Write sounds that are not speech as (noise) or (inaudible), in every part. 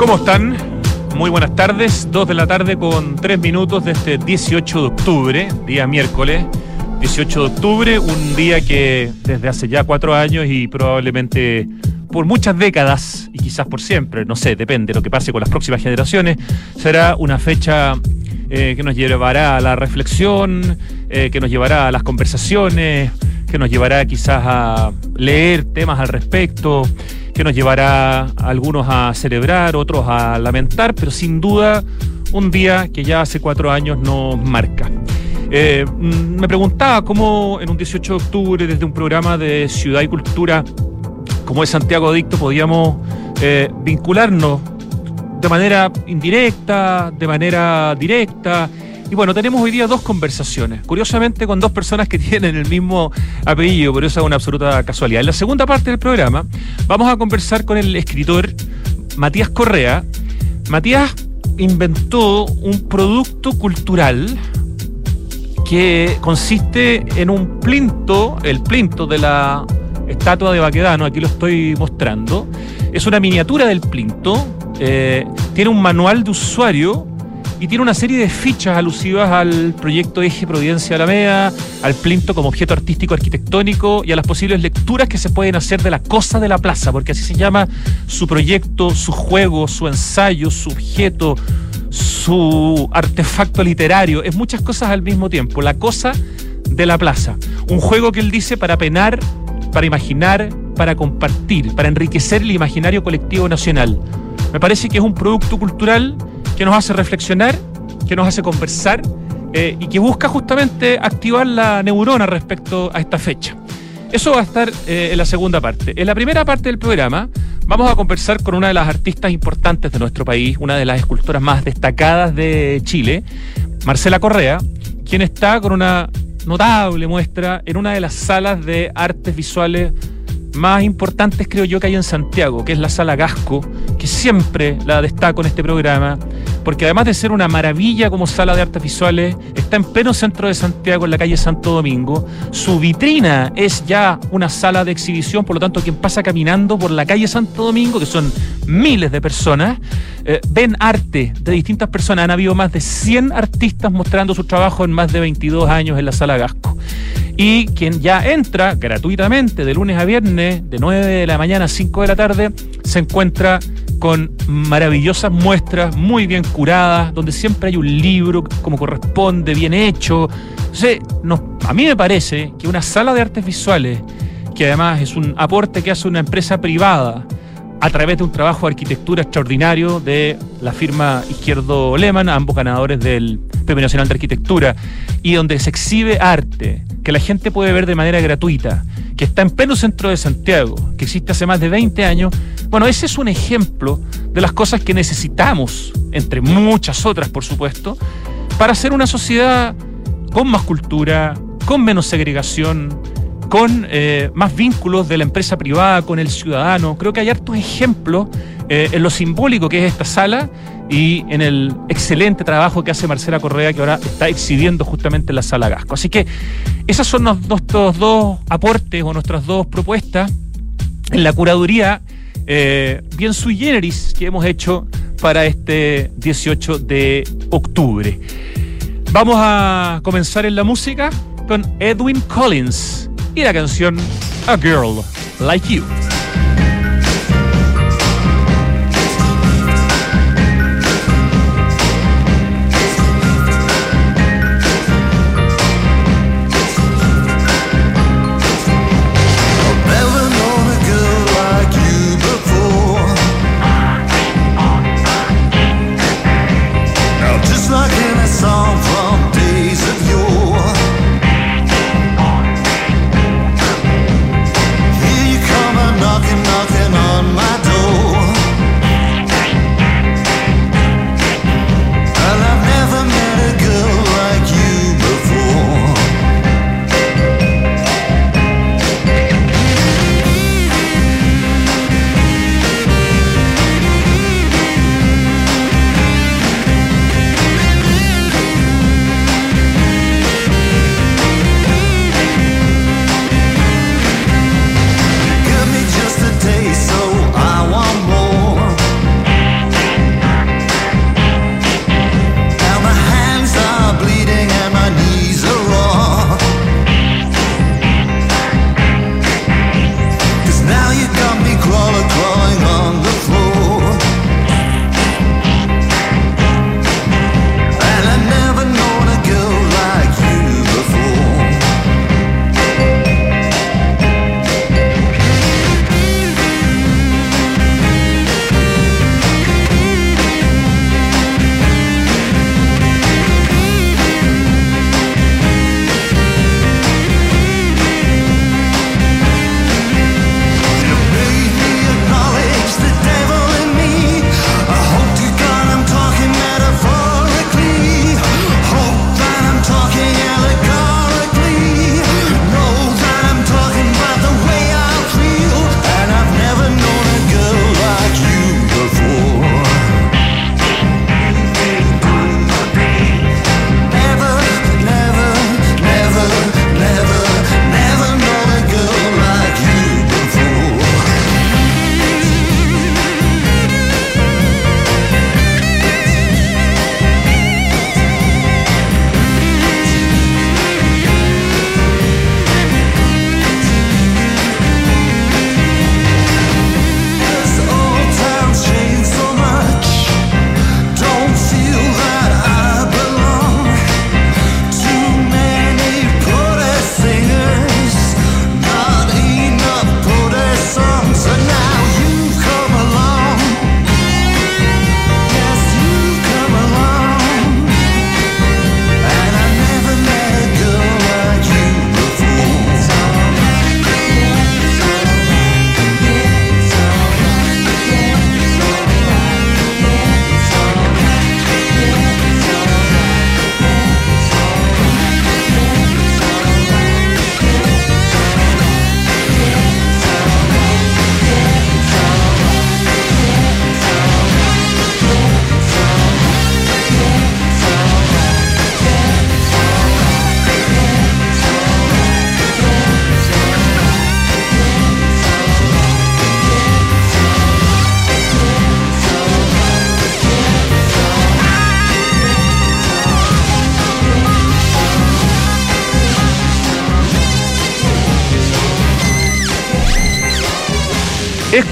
¿Cómo están? Muy buenas tardes, 2 de la tarde con 3 minutos de este 18 de octubre, día miércoles. 18 de octubre, un día que desde hace ya cuatro años y probablemente por muchas décadas, y quizás por siempre, no sé, depende de lo que pase con las próximas generaciones, será una fecha eh, que nos llevará a la reflexión, eh, que nos llevará a las conversaciones, que nos llevará quizás a leer temas al respecto, que nos llevará algunos a celebrar, otros a lamentar, pero sin duda un día que ya hace cuatro años nos marca. Eh, mm, me preguntaba cómo en un 18 de octubre, desde un programa de Ciudad y Cultura como es Santiago Adicto, podíamos eh, vincularnos de manera indirecta, de manera directa. Y bueno, tenemos hoy día dos conversaciones, curiosamente con dos personas que (laughs) tienen el mismo apellido, pero eso es una absoluta casualidad. En la segunda parte del programa vamos a conversar con el escritor Matías Correa. Matías inventó un producto cultural que consiste en un plinto, el plinto de la estatua de Baquedano, aquí lo estoy mostrando. Es una miniatura del plinto, eh, tiene un manual de usuario y tiene una serie de fichas alusivas al proyecto Eje Providencia Alameda, al plinto como objeto artístico arquitectónico y a las posibles lecturas que se pueden hacer de la cosa de la plaza, porque así se llama su proyecto, su juego, su ensayo, su objeto, su artefacto literario, es muchas cosas al mismo tiempo. La cosa de la plaza. Un juego que él dice para penar, para imaginar, para compartir, para enriquecer el imaginario colectivo nacional. Me parece que es un producto cultural que nos hace reflexionar, que nos hace conversar eh, y que busca justamente activar la neurona respecto a esta fecha. Eso va a estar eh, en la segunda parte. En la primera parte del programa vamos a conversar con una de las artistas importantes de nuestro país, una de las escultoras más destacadas de Chile, Marcela Correa, quien está con una notable muestra en una de las salas de artes visuales más importantes creo yo que hay en Santiago, que es la Sala Gasco, que siempre la destaco en este programa, porque además de ser una maravilla como sala de artes visuales, está en pleno centro de Santiago, en la calle Santo Domingo. Su vitrina es ya una sala de exhibición, por lo tanto, quien pasa caminando por la calle Santo Domingo, que son miles de personas, eh, ven arte de distintas personas. Han habido más de 100 artistas mostrando su trabajo en más de 22 años en la Sala Gasco y quien ya entra gratuitamente de lunes a viernes, de 9 de la mañana a 5 de la tarde, se encuentra con maravillosas muestras muy bien curadas, donde siempre hay un libro como corresponde, bien hecho. a mí me parece que una sala de artes visuales, que además es un aporte que hace una empresa privada, a través de un trabajo de arquitectura extraordinario de la firma Izquierdo Lehmann, ambos ganadores del Premio Nacional de Arquitectura, y donde se exhibe arte que la gente puede ver de manera gratuita, que está en pleno centro de Santiago, que existe hace más de 20 años. Bueno, ese es un ejemplo de las cosas que necesitamos, entre muchas otras, por supuesto, para ser una sociedad con más cultura, con menos segregación, con eh, más vínculos de la empresa privada con el ciudadano. Creo que hay hartos ejemplos eh, en lo simbólico que es esta sala y en el excelente trabajo que hace Marcela Correa, que ahora está exhibiendo justamente en la sala Gasco. Así que esos son nuestros dos aportes o nuestras dos propuestas en la curaduría eh, bien sui generis que hemos hecho para este 18 de octubre. Vamos a comenzar en la música con Edwin Collins y la canción A Girl Like You.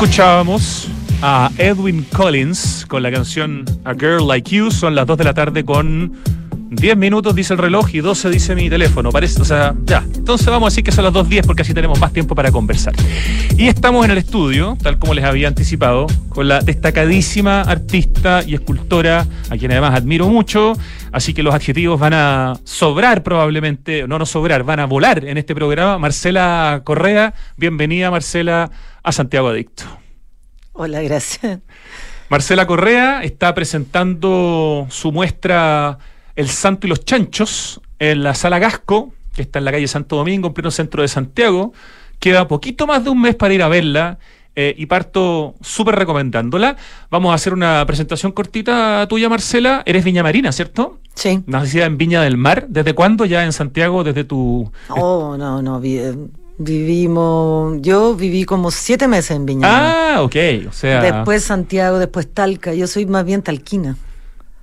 Escuchábamos a Edwin Collins con la canción A Girl Like You. Son las 2 de la tarde con 10 minutos, dice el reloj, y 12 dice mi teléfono. Parece, o sea, ya. Entonces vamos a decir que son las 2.10 porque así tenemos más tiempo para conversar. Y estamos en el estudio, tal como les había anticipado, con la destacadísima artista y escultora, a quien además admiro mucho. Así que los adjetivos van a sobrar probablemente, no no sobrar, van a volar en este programa. Marcela Correa, bienvenida Marcela a Santiago Adicto. Hola, gracias. Marcela Correa está presentando su muestra El Santo y los Chanchos en la Sala Gasco, que está en la calle Santo Domingo, en pleno centro de Santiago. Queda poquito más de un mes para ir a verla. Eh, y parto súper recomendándola. Vamos a hacer una presentación cortita tuya, Marcela. Eres Viña Marina, ¿cierto? Sí. Nacida en Viña del Mar. ¿Desde cuándo ya en Santiago? ¿Desde tu...? Oh, no, no. eh, Vivimos, yo viví como siete meses en Viña. Ah, ok. O sea... Después Santiago, después Talca. Yo soy más bien talquina.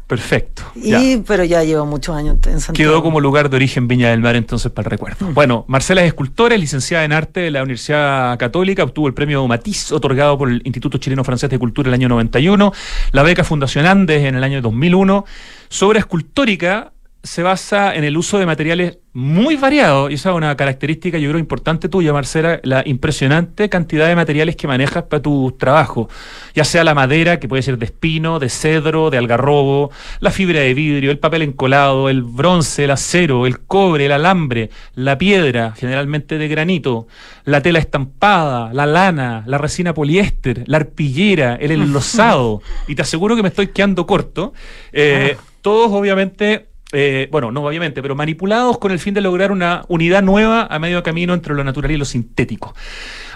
Perfecto. Y, ya. pero ya llevo muchos años en Santiago. Quedó como lugar de origen Viña del Mar entonces para el recuerdo. Bueno, Marcela es escultora, es licenciada en arte de la Universidad Católica, obtuvo el premio Matiz otorgado por el Instituto Chileno Francés de Cultura el año 91, la beca Fundación Andes en el año 2001. Su obra escultórica se basa en el uso de materiales muy variados, y esa es una característica yo creo importante tuya, Marcela, la impresionante cantidad de materiales que manejas para tu trabajo, ya sea la madera, que puede ser de espino, de cedro, de algarrobo, la fibra de vidrio, el papel encolado, el bronce, el acero, el cobre, el alambre, la piedra, generalmente de granito, la tela estampada, la lana, la resina poliéster, la arpillera, el (laughs) enlosado, y te aseguro que me estoy quedando corto, eh, todos obviamente eh, bueno, no obviamente, pero manipulados con el fin de lograr una unidad nueva a medio camino entre lo natural y lo sintético.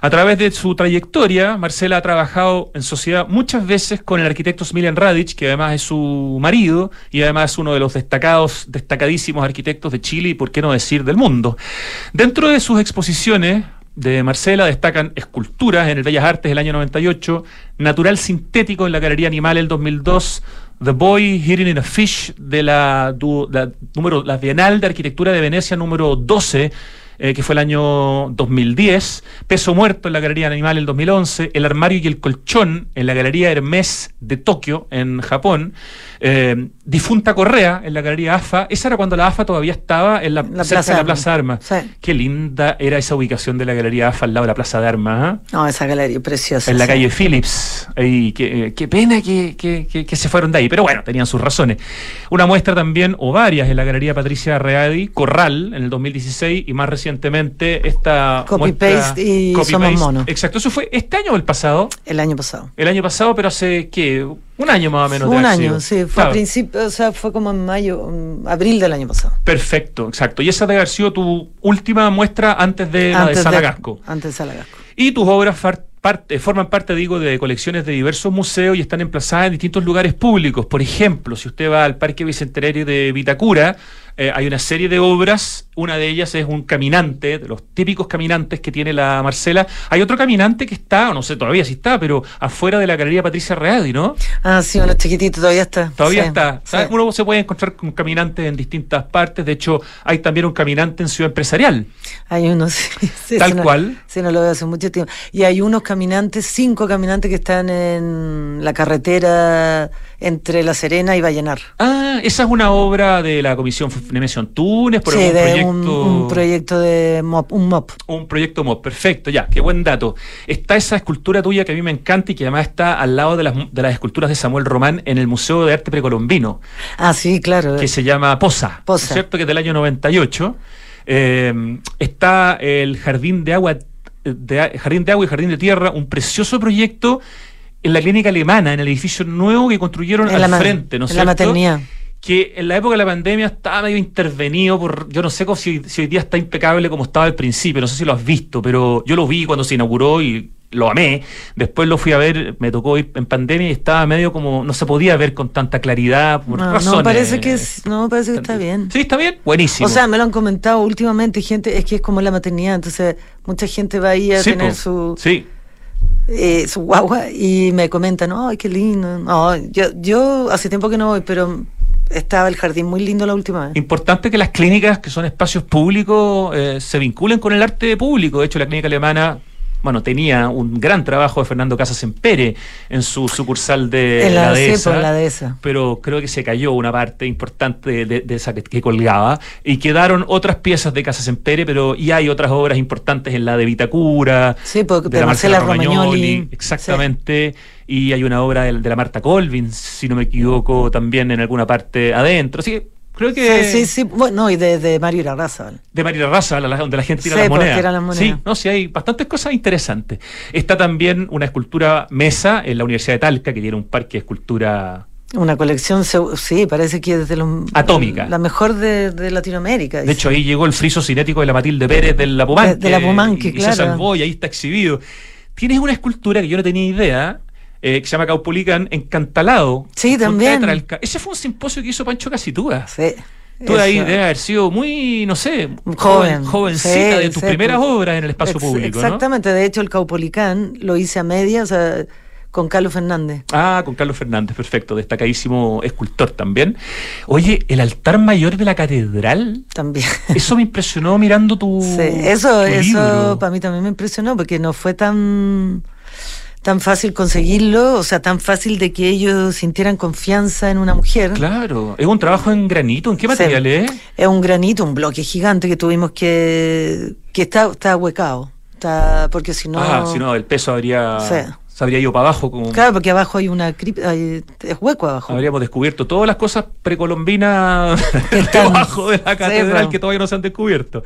A través de su trayectoria, Marcela ha trabajado en sociedad muchas veces con el arquitecto Smiljan Radic, que además es su marido y además es uno de los destacados, destacadísimos arquitectos de Chile y, por qué no decir, del mundo. Dentro de sus exposiciones, de Marcela destacan esculturas en el Bellas Artes del año 98, Natural Sintético en la Galería Animal el 2002, The Boy Hidden in a Fish de la, du- la número, la Bienal de Arquitectura de Venecia número 12, eh, que fue el año 2010, Peso Muerto en la Galería Animal el 2011, El Armario y el Colchón en la Galería Hermès de Tokio, en Japón, eh, Difunta Correa en la Galería AFA, esa era cuando la AFA todavía estaba en la, Plaza de la Armas. Plaza Armas. Sí. Qué linda era esa ubicación de la Galería AFA al lado de la Plaza de Armas, ¿ah? No, esa galería preciosa. en la sí. calle Phillips. Ahí, qué, qué pena que, que- que- que se fueron de ahí, pero bueno, tenían sus razones. Una muestra también, o varias, en la Galería Patricia Readi, Corral, en el 2016, y más recientemente esta Copy muestra- paste y Copy Somos. Monos. Exacto, eso fue este año o el pasado. El año pasado. El año pasado, pero hace, ¿qué? Un año más o menos. de un haber año, sí. Fue Claro. a principio, o sea, fue como en mayo, mm, abril del año pasado. Perfecto, exacto. Y esa debe haber sido tu última muestra antes de la de Antes Salagasco. Antes de Salagasco. Y tus obras parte- forman parte, digo, de colecciones de diversos museos y están emplazadas en distintos lugares públicos. Por ejemplo, si usted va al Parque Bicentenario de Vitacura, eh, hay una serie de obras. Una de ellas es un caminante, de los típicos caminantes que tiene la Marcela. Hay otro caminante que está, no sé todavía si está, pero afuera de la Galería Patricia Readi, ¿no? Ah, sí, uno chiquitito, todavía está. Todavía Sí, está. Uno se puede encontrar con caminantes en distintas partes. De hecho, hay también un caminante en Ciudad Empresarial. Hay unos, (laughs) sí, sí, Tal no- cual. Sí, no lo veo hace mucho tiempo. Y hay unos caminantes, cinco caminantes que están en la carretera entre La Serena y Vallenar. Ah, esa es una obra de la Comisión Nemesio Antunes por sí, algún de proyecto. un, un proyecto de MOP, un MOP. un proyecto MOD. Perfecto, ya, qué buen dato. Está esa escultura tuya que a mí me encanta y que además está al lado de las, de las esculturas de Samuel Román en el Museo de Arte Precolombino, Ah, sí, claro. que se llama Poza, Poza. ¿cierto? Que es del año 98. Eh, está el Jardín de Agua, de, Jardín de Agua y Jardín de Tierra, un precioso proyecto en la clínica alemana, en el edificio nuevo que construyeron En al la frente, ¿no es en la cierto? maternidad. Que en la época de la pandemia estaba medio intervenido por, yo no sé cómo si, si hoy día está impecable como estaba al principio, no sé si lo has visto, pero yo lo vi cuando se inauguró y lo amé. Después lo fui a ver, me tocó ir en pandemia y estaba medio como, no se podía ver con tanta claridad por No, razones. no, parece que, es- no, parece que está bien. Sí, está bien, buenísimo. O sea, me lo han comentado últimamente gente, es que es como la maternidad, entonces mucha gente va ahí a Sí, tener po. su, Sí, eh, su guagua y me comentan, ay, qué lindo. No, yo, yo hace tiempo que no voy, pero estaba el jardín muy lindo la última vez. Importante que las clínicas, que son espacios públicos, eh, se vinculen con el arte público. De hecho, la clínica alemana bueno, tenía un gran trabajo de Fernando Casas en en su sucursal de la, la dehesa, dehesa, la dehesa. pero creo que se cayó una parte importante de, de esa que, que colgaba y quedaron otras piezas de Casas en pero y hay otras obras importantes en la de Vitacura, Sí, porque de de la Marcela Marcela Romagnoli, Romagnoli. exactamente, y hay una obra de, de la Marta Colvin, si no me equivoco, también en alguna parte adentro, así que creo que sí, sí, sí. Bueno, y de, de Mario Irarrázaval. de la- la- donde la gente tira Sí, las pues, monedas. las monedas. Sí, no, sí, hay bastantes cosas interesantes. Está también una escultura mesa en la Universidad de Talca, que tiene un parque de escultura Una colección, sí, parece que es de los, Atómica. La mejor de, de Latinoamérica. De dice. hecho, ahí llegó el friso cinético de la Matilde Pérez del Lapumanque. De- de Lapumanque, y, claro. Y se salvó y ahí está exhibido. Tienes una escultura que yo no tenía idea, eh, que se llama Caupolicán, encantalado. Sí, también. de. Ese fue un simposio que hizo Pancho Casitúa. Sí. Tú ahí eso. debes haber sido muy, no sé, Joven. jovencita Sí, de tus sí, primeras pues, obras en el espacio Ex- público, ¿no? Exactamente, de hecho el Caupolicán lo hice a media, o sea, con Carlos Fernández. Ah, con Carlos Fernández, perfecto, destacadísimo escultor también. Oye, el altar mayor de la catedral, También. (laughs) eso me impresionó mirando tu, Sí, eso, tu eso libro. para mí también me impresionó porque no fue tan tan fácil conseguirlo, o sea, tan fácil de que ellos sintieran confianza en una mujer. Claro, es un trabajo en granito, ¿en qué Sí. material es? Es un granito, un bloque gigante que tuvimos que que está está huecado, está porque si no Ah, si no, el peso habría, Sí. se habría ido para abajo. Como, Claro, porque abajo hay una cripta, hay- es hueco abajo. Habríamos descubierto todas las cosas precolombinas (laughs) (laughs) debajo de la Sí, catedral que todavía no se han descubierto.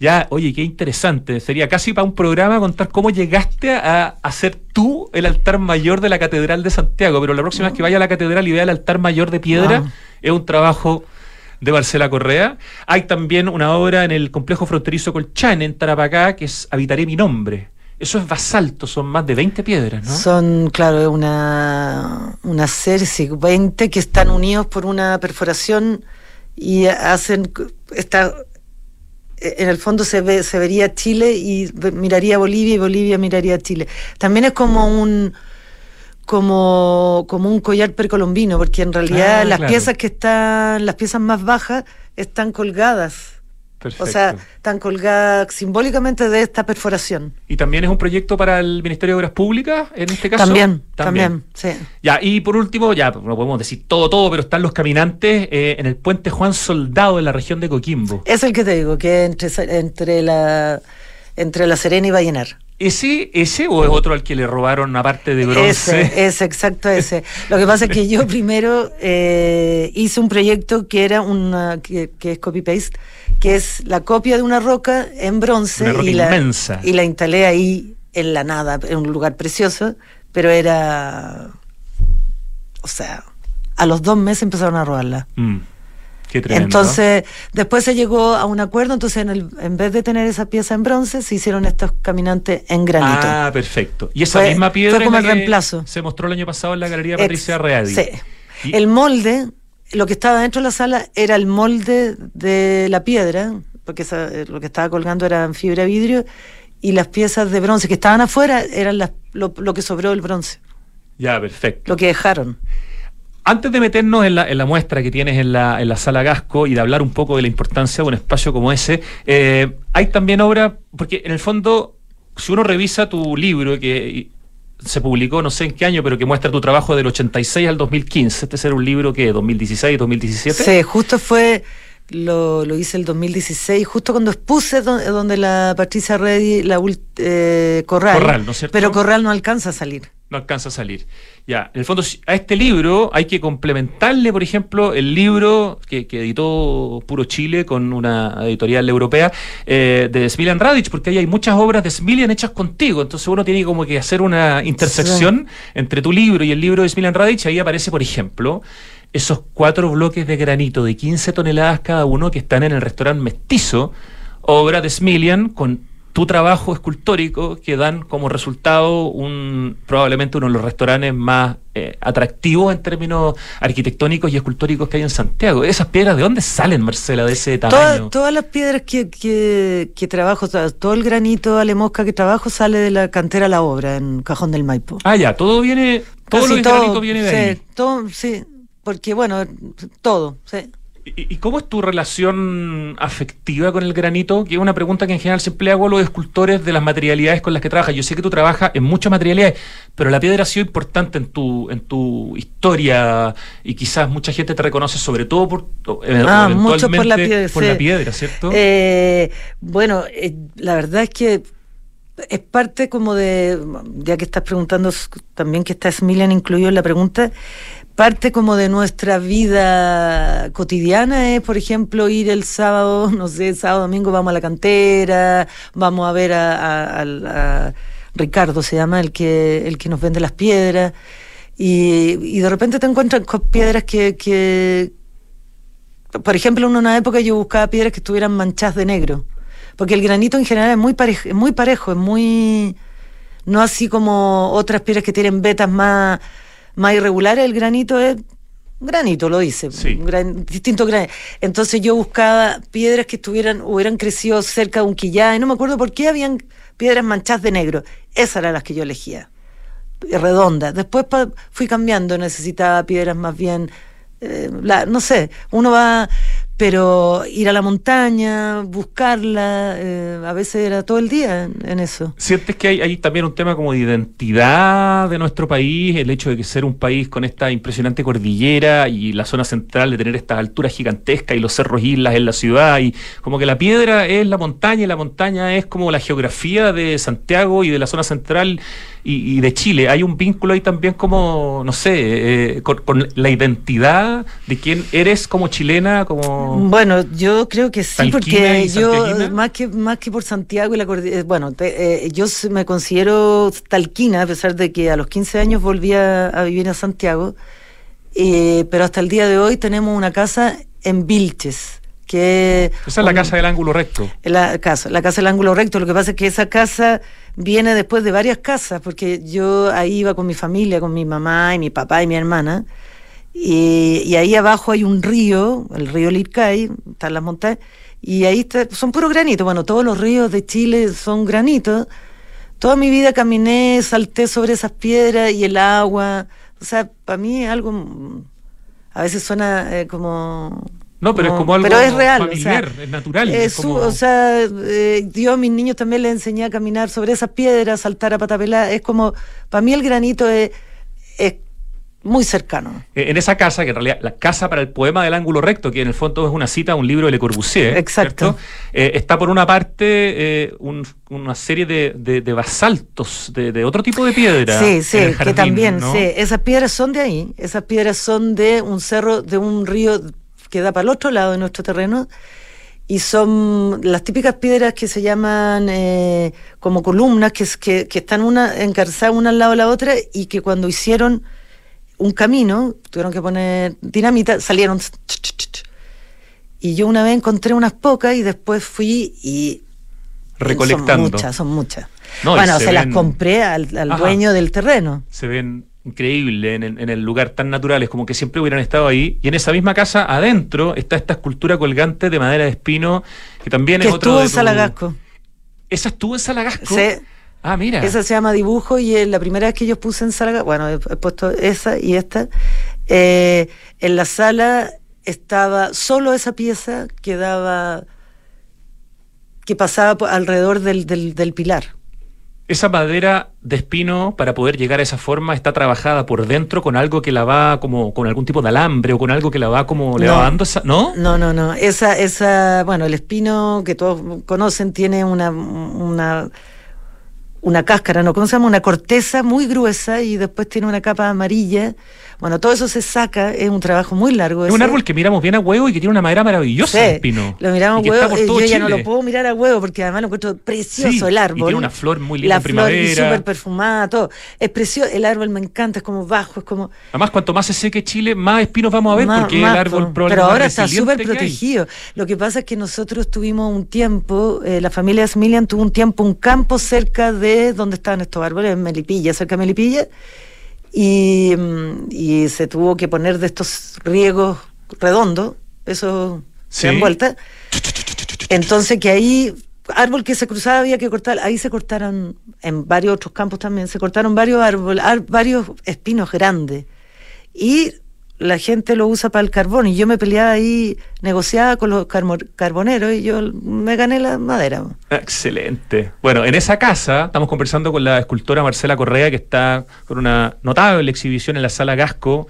Ya, oye, qué interesante. Sería casi para un programa contar cómo llegaste a hacer tú el altar mayor de la Catedral de Santiago. Pero la próxima vez que vaya a la catedral y vea el altar mayor de piedra, Ah. es un trabajo de Marcela Correa. Hay también una obra en el complejo fronterizo Colchán, en Tarapacá, que es Habitaré mi nombre. Eso es basalto, son más de 20 piedras, ¿no? Son, claro, una, una serie, sí, 20 que están unidos por una perforación y hacen esta en el fondo se ve se vería Chile y miraría Bolivia y Bolivia miraría Chile. También es como un como como un collar precolombino, porque en realidad Ah, las claro. piezas que están las piezas más bajas están colgadas. Perfecto. O sea, están colgadas simbólicamente de esta perforación. ¿Y también es un proyecto para el Ministerio de Obras Públicas, en este caso? También, también, sí. Ya, y por último, ya no podemos decir todo, todo, pero están los caminantes eh, en el puente Juan Soldado en la región de Coquimbo. Es el que te digo, que entre, entre la entre la Serena y Vallenar. ¿Ese, ¿Ese o es otro al que le robaron una parte de bronce? Ese, ese, exacto ese. Lo que pasa es que yo (laughs) primero eh, hice un proyecto que era una, que, que es copy-paste, que es la copia de una roca en bronce Una roca y, la, inmensa. y la instalé ahí en la nada, en un lugar precioso, pero era, o sea, a los dos meses empezaron a robarla. Mm, qué tremendo. Entonces, después se llegó a un acuerdo, entonces en, el, en vez de tener esa pieza en bronce, se hicieron estos caminantes en granito. Ah, perfecto. Y esa Fue- misma piedra fue como el reemplazo. se mostró el año pasado en la Galería Patricia Readi. Sí. Y- El molde, lo que estaba dentro de la sala era el molde de la piedra, porque esa- eh, lo que estaba colgando era en fibra de vidrio, y las piezas de bronce que estaban afuera eran las, lo, lo que sobró del bronce, Ya, perfecto. lo que dejaron. Antes de meternos en la, en la muestra que tienes en la, en la sala Gasco y de hablar un poco de la importancia de un espacio como ese, eh, hay también obra, porque en el fondo, si uno revisa tu libro que se publicó no sé en qué año, pero que muestra tu trabajo del 86 al 2015, este será un libro que 2016, 2017. Sí, justo fue, lo, lo hice el 2016, justo cuando expuse do- donde, la Patricia Reddy, la ult- eh, Corral, Corral, ¿no es cierto? pero Corral no alcanza a salir. no alcanza a salir. Ya, en el fondo, a este libro hay que complementarle, por ejemplo, el libro que, que editó Puro Chile con una editorial europea eh, de Smilian Radic, porque ahí hay muchas obras de Smilian hechas contigo. Entonces uno tiene como que hacer una intersección entre tu libro y el libro de Smilian Radic. Ahí aparece, por ejemplo, esos cuatro bloques de granito de 15 toneladas cada uno que están en el restaurante Mestizo, obra de Smilian con tu trabajo escultórico que dan como resultado un probablemente uno de los restaurantes más eh, atractivos en términos arquitectónicos y escultóricos que hay en Santiago. ¿Esas piedras de dónde salen, Marcela, de ese Toda- tamaño? todas las piedras que, que, que trabajo, to- todo el granito alemosca que trabajo sale de la cantera La Obra en Cajón del Maipo. Ah, ya, todo viene, todo Casi lo granito viene de sí, ahí. todo, sí, porque bueno, todo, sí. ¿Y, cómo es tu relación afectiva con el granito? Que es una pregunta que en general siempre hago a los escultores de las materialidades con las que trabajas. Yo sé que tú trabajas en muchas materialidades, pero la piedra ha sido importante en tu, en tu historia y quizás mucha gente te reconoce sobre todo por, eh, ah, mucho por la piedra, por la piedra ¿cierto? Eh, bueno, eh, la verdad es que es parte como de, ya que estás preguntando también que está Smilian incluido en la pregunta, parte como de nuestra vida cotidiana es, por ejemplo, ir el sábado, (laughs) no sé, sábado, domingo vamos a la cantera, vamos a ver a, Ricardo, se llama, el que, el que nos vende las piedras, y, de repente te encuentras con piedras que, que, por ejemplo, en una época yo buscaba piedras que estuvieran manchadas de negro, porque el granito en general es muy es muy parejo, es muy... no así como otras piedras que tienen vetas más más irregular, el granito es granito, lo dice, sí. gran, distinto granito. Entonces yo buscaba piedras que estuvieran, hubieran crecido cerca de un quillá, y no me acuerdo por qué habían piedras manchadas de negro. Esas eran las que yo elegía, redondas. Después fui cambiando, necesitaba piedras más bien, eh, no sé, uno va pero ir a la montaña, buscarla, eh, a veces era todo el día en, eso. ¿Sientes que hay, también un tema como de identidad de nuestro país, el hecho de que ser un país con esta impresionante cordillera y la zona central de tener estas alturas gigantescas y los cerros islas en la ciudad y como que la piedra es la montaña y la montaña es como la geografía de Santiago y de la zona central y, de Chile. Hay un vínculo ahí también como, no sé, eh, con, la identidad de quién eres como chilena, como... Bueno, yo creo que sí, porque yo, más que, más que por Santiago y la cordillera, eh, bueno, eh, yo me considero talquina, a pesar de que a los 15 años volví a, vivir a Santiago, pero hasta el día de hoy tenemos una casa en Vilches. Que esa es la casa del ángulo recto. La casa, la casa del ángulo recto. Lo que pasa es que esa casa viene después de varias casas, porque yo ahí iba con mi familia, con mi mamá y mi papá y mi hermana, y, ahí abajo hay un río, el río Lircay, están las montañas, y ahí está, son puros granitos, bueno, todos los ríos de Chile son granitos. Toda mi vida caminé, salté sobre esas piedras y el agua, o sea, para mí es algo, a veces suena eh, como no, pero es como algo pero es real, familiar, es natural. Es O sea, eh, yo a mis niños también les enseñé a caminar sobre esas piedras, saltar a patapelá. Es como, para mí el granito es, es muy cercano. Eh, en esa casa, que en realidad la casa para el poema del ángulo recto, que en el fondo es una cita a un libro de Le Corbusier, Exacto. Eh, está por una parte una serie de, basaltos, de, otro tipo de piedra. Sí, sí, que también, sí, esas piedras son de ahí, esas piedras son de un cerro, de un río que da para el otro lado de nuestro terreno y son las típicas piedras que se llaman eh, como columnas, que, que, que, están una encarzadas una al lado de la otra y que cuando hicieron un camino, tuvieron que poner dinamita, salieron... Y yo una vez encontré unas pocas y después fui y... Recolectando. Son muchas, son muchas. bueno, se, las compré al, dueño del terreno. Se ven increíble en, el lugar tan natural, es como que siempre hubieran estado ahí. Y en esa misma casa, adentro, está esta escultura colgante de madera de espino, que también es otro. Estuvo en Salagasco. ¿Esa estuvo en Salagasco? Sí. Ah, mira. Esa se llama dibujo y es la primera vez que yo puse en Salagasco, bueno, he, puesto esa y esta. Eh, en la sala estaba solo esa pieza que daba, que pasaba alrededor del, del, del pilar. Esa madera de espino, para poder llegar a esa forma, está trabajada por dentro con algo que la va como con algún tipo de alambre o con algo que la va como le va dando esa, ¿no? No, no, no. Esa, esa, bueno, el espino que todos conocen tiene una, una una cáscara, ¿no? ¿Cómo se llama? Una corteza muy gruesa y después tiene una capa amarilla. Bueno, todo eso se saca, es un trabajo muy largo. Es un árbol que miramos bien a huevo y que tiene una madera maravillosa, el pino. Lo miramos a huevo, y yo ya no lo puedo mirar a huevo porque además lo encuentro precioso el árbol. Y tiene una flor muy linda La flor y súper perfumada, todo. Es precioso, el árbol me encanta, es como bajo, es como... Además, cuanto más se seque Chile, más espinos vamos a ver porque el árbol probablemente Pero ahora está súper protegido. Lo que pasa es que nosotros tuvimos un tiempo, eh, la familia Smilian tuvo un tiempo, un campo cerca de donde estaban estos árboles, en Melipilla, cerca de Melipilla, y, y se tuvo que poner de estos riegos redondos, eso se dan vuelta. Entonces que ahí, árbol que se cruzaba había que cortar, ahí se cortaron, en varios otros campos también, se cortaron varios árboles, varios espinos grandes. Y la gente lo usa para el carbón y yo me peleaba ahí, negociaba con los carboneros y yo me gané la madera. Excelente. Bueno, en esa casa estamos conversando con la escultora Marcela Correa que está con una notable exhibición en la sala Gasco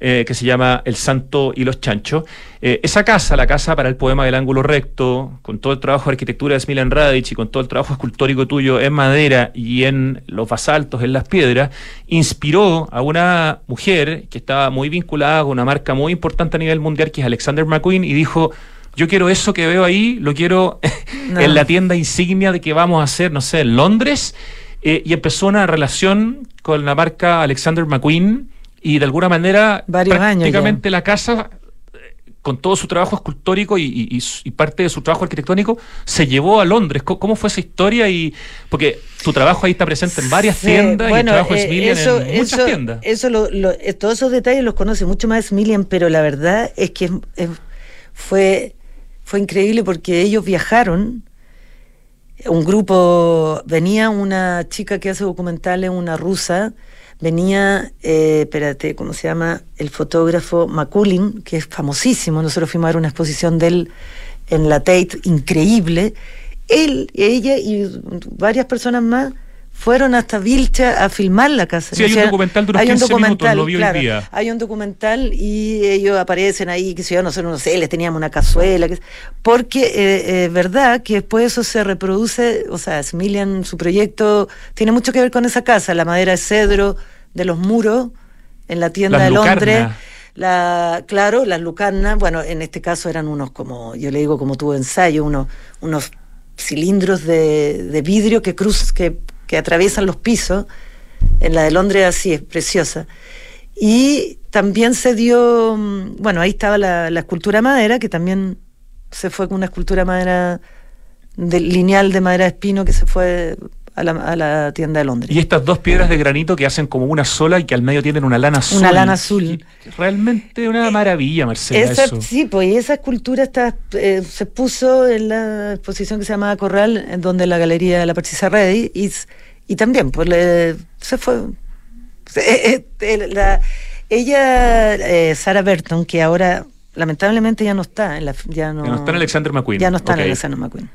eh, que se llama El Santo y los Chanchos. Eh, esa casa, la casa para el poema del ángulo recto, con todo el trabajo de arquitectura de Smilan Radic y con todo el trabajo escultórico tuyo en madera y en los basaltos, en las piedras, inspiró a una mujer que estaba muy vinculada con una marca muy importante a nivel mundial, que es Alexander McQueen, y dijo, yo quiero eso que veo ahí, lo quiero (laughs) en la tienda insignia de que vamos a hacer, no sé, en Londres. Eh, y empezó una relación con la marca Alexander McQueen y de alguna manera Varios prácticamente la casa con todo su trabajo escultórico y, parte de su trabajo arquitectónico, se llevó a Londres. ¿Cómo, fue esa historia? y Porque tu trabajo ahí está presente en varias tiendas y el trabajo de eh, Smilian en muchas tiendas. Eso eh, todos esos detalles los conoce mucho más Smilian, pero la verdad es que fue, fue increíble porque ellos viajaron. Un grupo, venía una chica que hace documentales, una rusa, venía, eh, espérate, ¿cómo se llama? El fotógrafo Maculin, que es famosísimo. Nosotros fuimos a ver una exposición de él en la Tate, increíble. Él, ella y varias personas más fueron hasta Vilcha a filmar la casa. Sí, hay un documental de unos hay un documental, lo claro, día. Hay un documental y ellos aparecen ahí, que si yo no sé, no sé, les teníamos una cazuela, porque es eh, eh, verdad que después eso se reproduce, o sea, Smilian, su proyecto tiene mucho que ver con esa casa, la madera de cedro de los muros en la tienda de Londres. La, claro, las lucarnas, bueno, en este caso eran unos como, yo le digo como tuvo ensayo, unos, unos cilindros de, de vidrio que cruz, que que atraviesan los pisos. En la de Londres así es preciosa. Y también se dio, mm, bueno, ahí estaba la, escultura madera, que también se fue con una escultura madera de, lineal de madera de espino que se fue a la, tienda de Londres. Y estas dos piedras de granito que hacen como una sola y que al medio tienen una lana azul. Una lana azul. Realmente una maravilla, Marcela. eso. Sí, pues y esa escultura está, eh, se puso en la exposición que se llamaba Corral, en donde la galería de la Precisa Ready, y, y también, pues se fue. Eh, eh, la, ella, Sarah Burton, que ahora lamentablemente ya no está en la, ya no, está en Alexander McQueen. Ya no está en Alexander McQueen.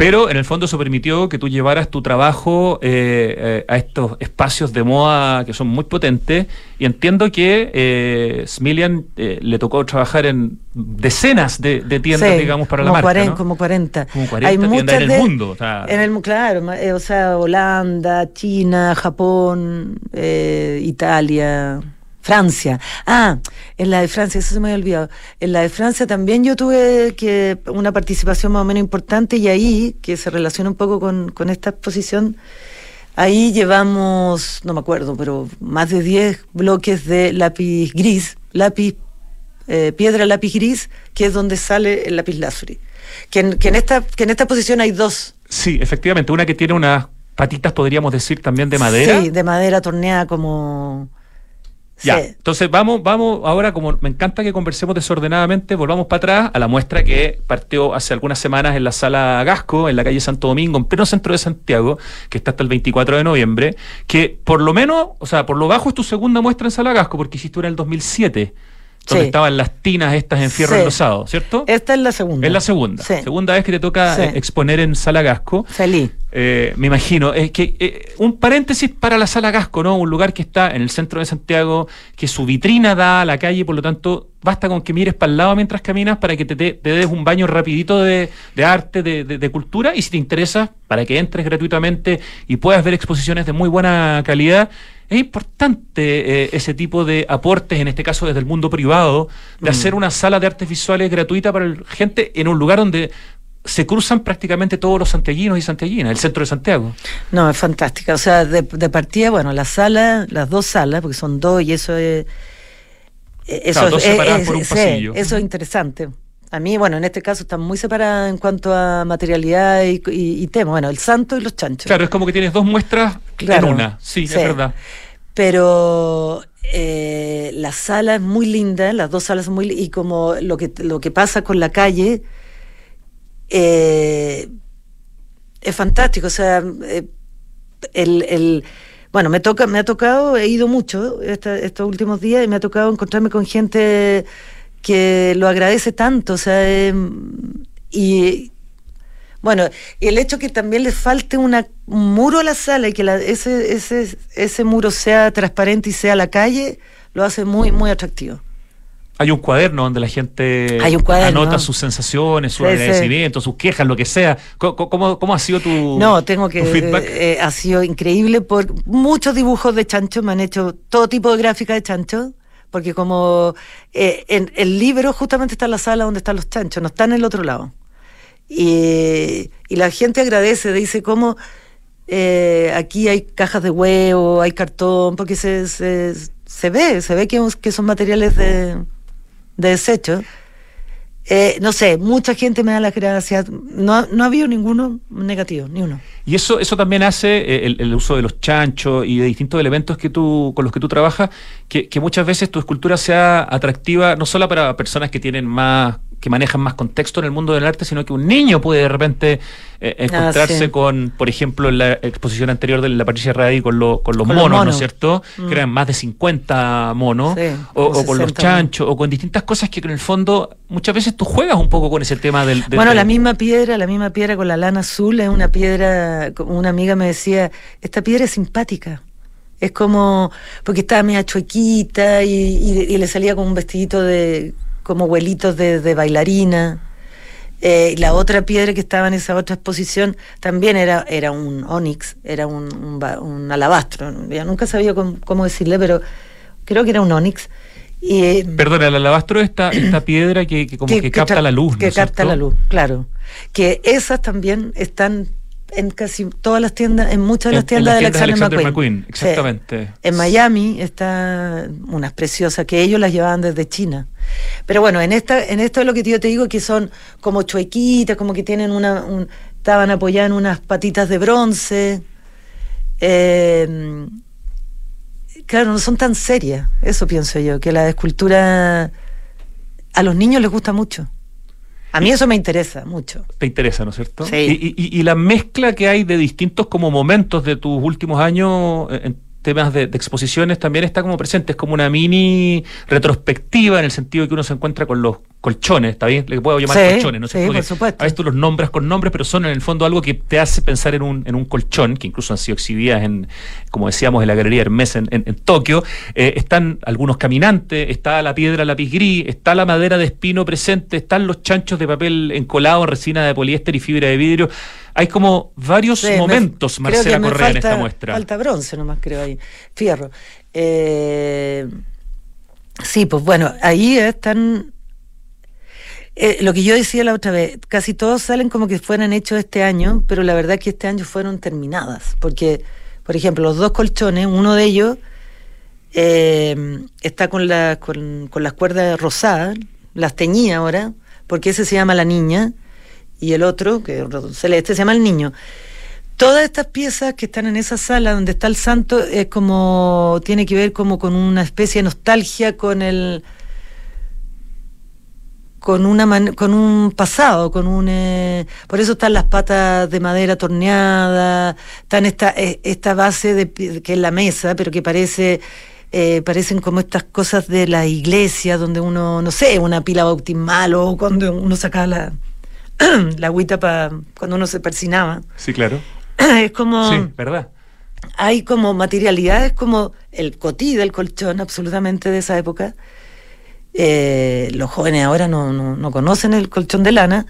Pero en el fondo eso permitió que tú llevaras tu trabajo eh, eh, a estos espacios de moda que son muy potentes. Y entiendo que eh, Smilian eh, le tocó trabajar en decenas de, tiendas, digamos, para la marca. Como 40. Como 40 Hay tiendas en el mundo. En el, claro, o sea, Holanda, China, Japón, Italia. Francia. Ah, en la de Francia, eso se me había olvidado. En la de Francia también yo tuve que una participación más o menos importante y ahí, que se relaciona un poco con, esta exposición, ahí llevamos, no me acuerdo, pero más de 10 bloques de lápiz gris, lápiz, eh, piedra lápiz gris, que es donde sale el lápiz lazuli. Que en, que en, esta, que en esta posición hay dos. Sí, efectivamente, una que tiene unas patitas, podríamos decir, también de madera. Sí, de madera torneada como ya, entonces vamos, vamos ahora, como me encanta que conversemos desordenadamente, volvamos para atrás a la muestra que partió hace algunas semanas en la sala Gasco, en la calle Santo Domingo, en pleno centro de Santiago, que está hasta el 24 de noviembre, que por lo menos, o sea, por lo bajo es tu segunda muestra en sala Gasco, porque hiciste una en el 2007 donde estaban las tinas estas en fierro enlosado, ¿cierto? Esta es la segunda. Es la segunda. Segunda vez que te toca eh, exponer en Sala Gasco. Feliz. Eh, me imagino. Es que eh, un paréntesis para la Sala Gasco, ¿no? Un lugar que está en el centro de Santiago, que su vitrina da a la calle, por lo tanto, basta con que mires para el lado mientras caminas para que te, des un baño rapidito de, arte, de, de, cultura, y si te interesa, para que entres gratuitamente y puedas ver exposiciones de muy buena calidad es importante eh, ese tipo de aportes, en este caso desde el mundo privado, de mm. hacer una sala de artes visuales gratuita para la gente en un lugar donde se cruzan prácticamente todos los santiaguinos y santiaguinas, el centro de Santiago. No, es fantástica. O sea, de, partida, bueno, la sala, las dos salas, porque son dos y eso es... Eh, eso dos separadas por un pasillo. Eso es interesante. A mí, bueno, en este caso están muy separadas en cuanto a materialidad y, tema. Bueno, el santo y los chanchos. Claro, es como que tienes dos muestras en una. Sí, es verdad. Pero eh, la sala es muy linda, las dos salas son muy y como lo que lo que pasa con la calle eh, es fantástico. O sea, eh, el, bueno, me toca, me ha tocado, he ido mucho estos últimos días y me ha tocado encontrarme con gente que lo agradece tanto, o sea, em, y bueno, el hecho que también le falte una, un muro a la sala y que ese, ese, ese muro sea transparente y sea la calle, lo hace muy, muy atractivo. Hay un cuaderno donde la gente anota sus sensaciones, sus agradecimientos, sus quejas, lo que sea. ¿Cómo, cómo, ha sido tu No, tengo que. Feedback? Eh, ha sido increíble. Por muchos dibujos de chancho, me han hecho todo tipo de gráfica de chancho. Porque como eh, en el libro justamente está en la sala donde están los chanchos, no está en el otro lado. Y, y la gente agradece, dice cómo eh, aquí hay cajas de huevo, hay cartón, porque se, se, se ve, se ve que, que son materiales de de desecho. Eh, no sé, mucha gente me da las gracias. No, no ha habido ninguno negativo, ni uno. Y eso, eso también hace eh, el, uso de los chanchos y de distintos elementos que tú, con los que tú trabajas, que, que muchas veces tu escultura sea atractiva no solo para personas que tienen más que manejan más contexto en el mundo del arte, sino que un niño puede de repente eh, ah, encontrarse con, por ejemplo, en la exposición anterior de la Patricia Radi con, con los monos, ¿no es cierto? Que mm. eran más de 50 monos, o, con los chanchos, o con distintas cosas que en el fondo muchas veces tú juegas un poco con ese tema del... bueno, la misma piedra, la misma piedra con la lana azul es una piedra, una amiga me decía, esta piedra es simpática. Es como, porque estaba media chuequita y, y le salía con un vestidito de como vuelitos de, bailarina. Eh, la otra piedra que estaba en esa otra exposición también era, era un onix, era un, un, alabastro. Ya nunca sabía cómo, decirle, pero creo que era un onix. Y, eh, Perdona, el alabastro es esta, esta (clears throat) piedra que, como que, capta la luz. Que capta la luz, claro. Que esas también están en casi todas las tiendas, en muchas de las tiendas, de Alexander, McQueen. Exactamente. En Miami está unas preciosas que ellos las llevaban desde China. Pero bueno, en esta, en esto es lo que yo te digo que son como chuequitas, como que tienen una, estaban apoyadas en unas patitas de bronce. Eh, claro, no son tan serias, eso pienso yo, que la escultura a los niños les gusta mucho. A mí eso me interesa mucho. Te interesa, ¿no es cierto? Sí. Y, la mezcla que hay de distintos como momentos de tus últimos años en temas de, exposiciones también está como presente. Es como una mini retrospectiva en el sentido de que uno se encuentra con los colchones, ¿está bien? Le puedo llamar colchones, ¿no? Sí, por supuesto. A veces tú los nombras con nombres, pero son en el fondo algo que te hace pensar en un, en un colchón, que incluso han sido exhibidas en, como decíamos, en la Galería Hermes en, en, Tokio. Eh, están algunos caminantes, está la piedra lápiz gris, está la madera de espino presente, están los chanchos de papel encolado, resina de poliéster y fibra de vidrio. Hay como varios momentos, Marcela Correa, en esta muestra. Falta bronce nomás, creo ahí. Fierro. Eh, sí, pues bueno, ahí están eh, lo que yo decía la otra vez, casi todos salen como que fueran hechos este año, pero la verdad es que este año fueron terminadas, porque, por ejemplo, los dos colchones, uno de ellos eh, está con, la, con, las cuerdas rosadas, las teñía ahora, porque ese se llama la niña, y el otro, que celeste, se llama el niño. Todas estas piezas que están en esa sala donde está el santo es como tiene que ver como con una especie de nostalgia con el con una con un pasado, con un eh, por eso están las patas de madera torneadas, están esta eh, esta base de que es la mesa, pero que parece eh, parecen como estas cosas de la iglesia donde uno no sé, una pila bautismal o cuando uno sacaba la (clears throat) la agüita para cuando uno se persinaba. Sí, claro. (clears throat) es como Sí, verdad. Hay como materialidades como el cotí del colchón absolutamente de esa época eh, los jóvenes ahora no, no, conocen el colchón de lana.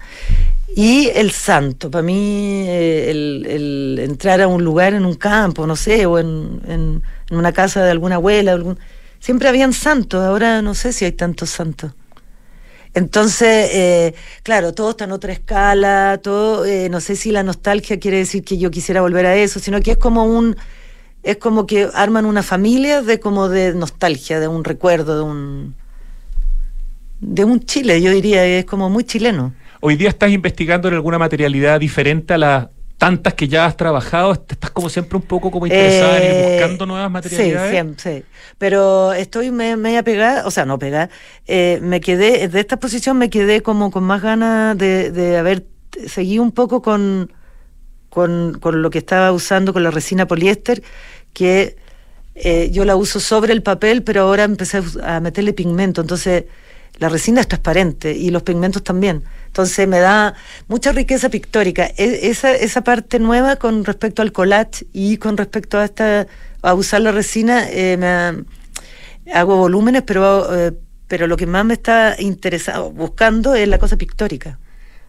Y el santo, para mí eh, el, entrar a un lugar en un campo, no sé, o en, en, una casa de alguna abuela, algún... siempre habían santos, ahora no sé si hay tantos santos. Entonces, eh, claro, todo está en otra escala, todo, no sé si la nostalgia quiere decir que yo quisiera volver a eso, sino que es como un, es como que arman una familia de como de nostalgia, de un recuerdo, de un, de un Chile, yo diría, es como muy chileno. Hoy día estás investigando en alguna materialidad diferente a las tantas que ya has trabajado, estás como siempre un poco como interesada en ir eh, buscando nuevas materialidades. Sí, siempre, sí. Pero estoy media pegada, o sea, no pegada, eh, me quedé, de esta posición me quedé como con más ganas de, de haber seguido un poco con, con, con, lo que estaba usando con la resina poliéster, que eh, yo la uso sobre el papel, pero ahora empecé a meterle pigmento, entonces la resina es transparente y los pigmentos también. Entonces me da mucha riqueza pictórica. E, esa, esa parte nueva con respecto al collage y con respecto a esta a usar la resina, eh, me, hago volúmenes, pero, eh, pero lo que más me está interesado, buscando es la cosa pictórica.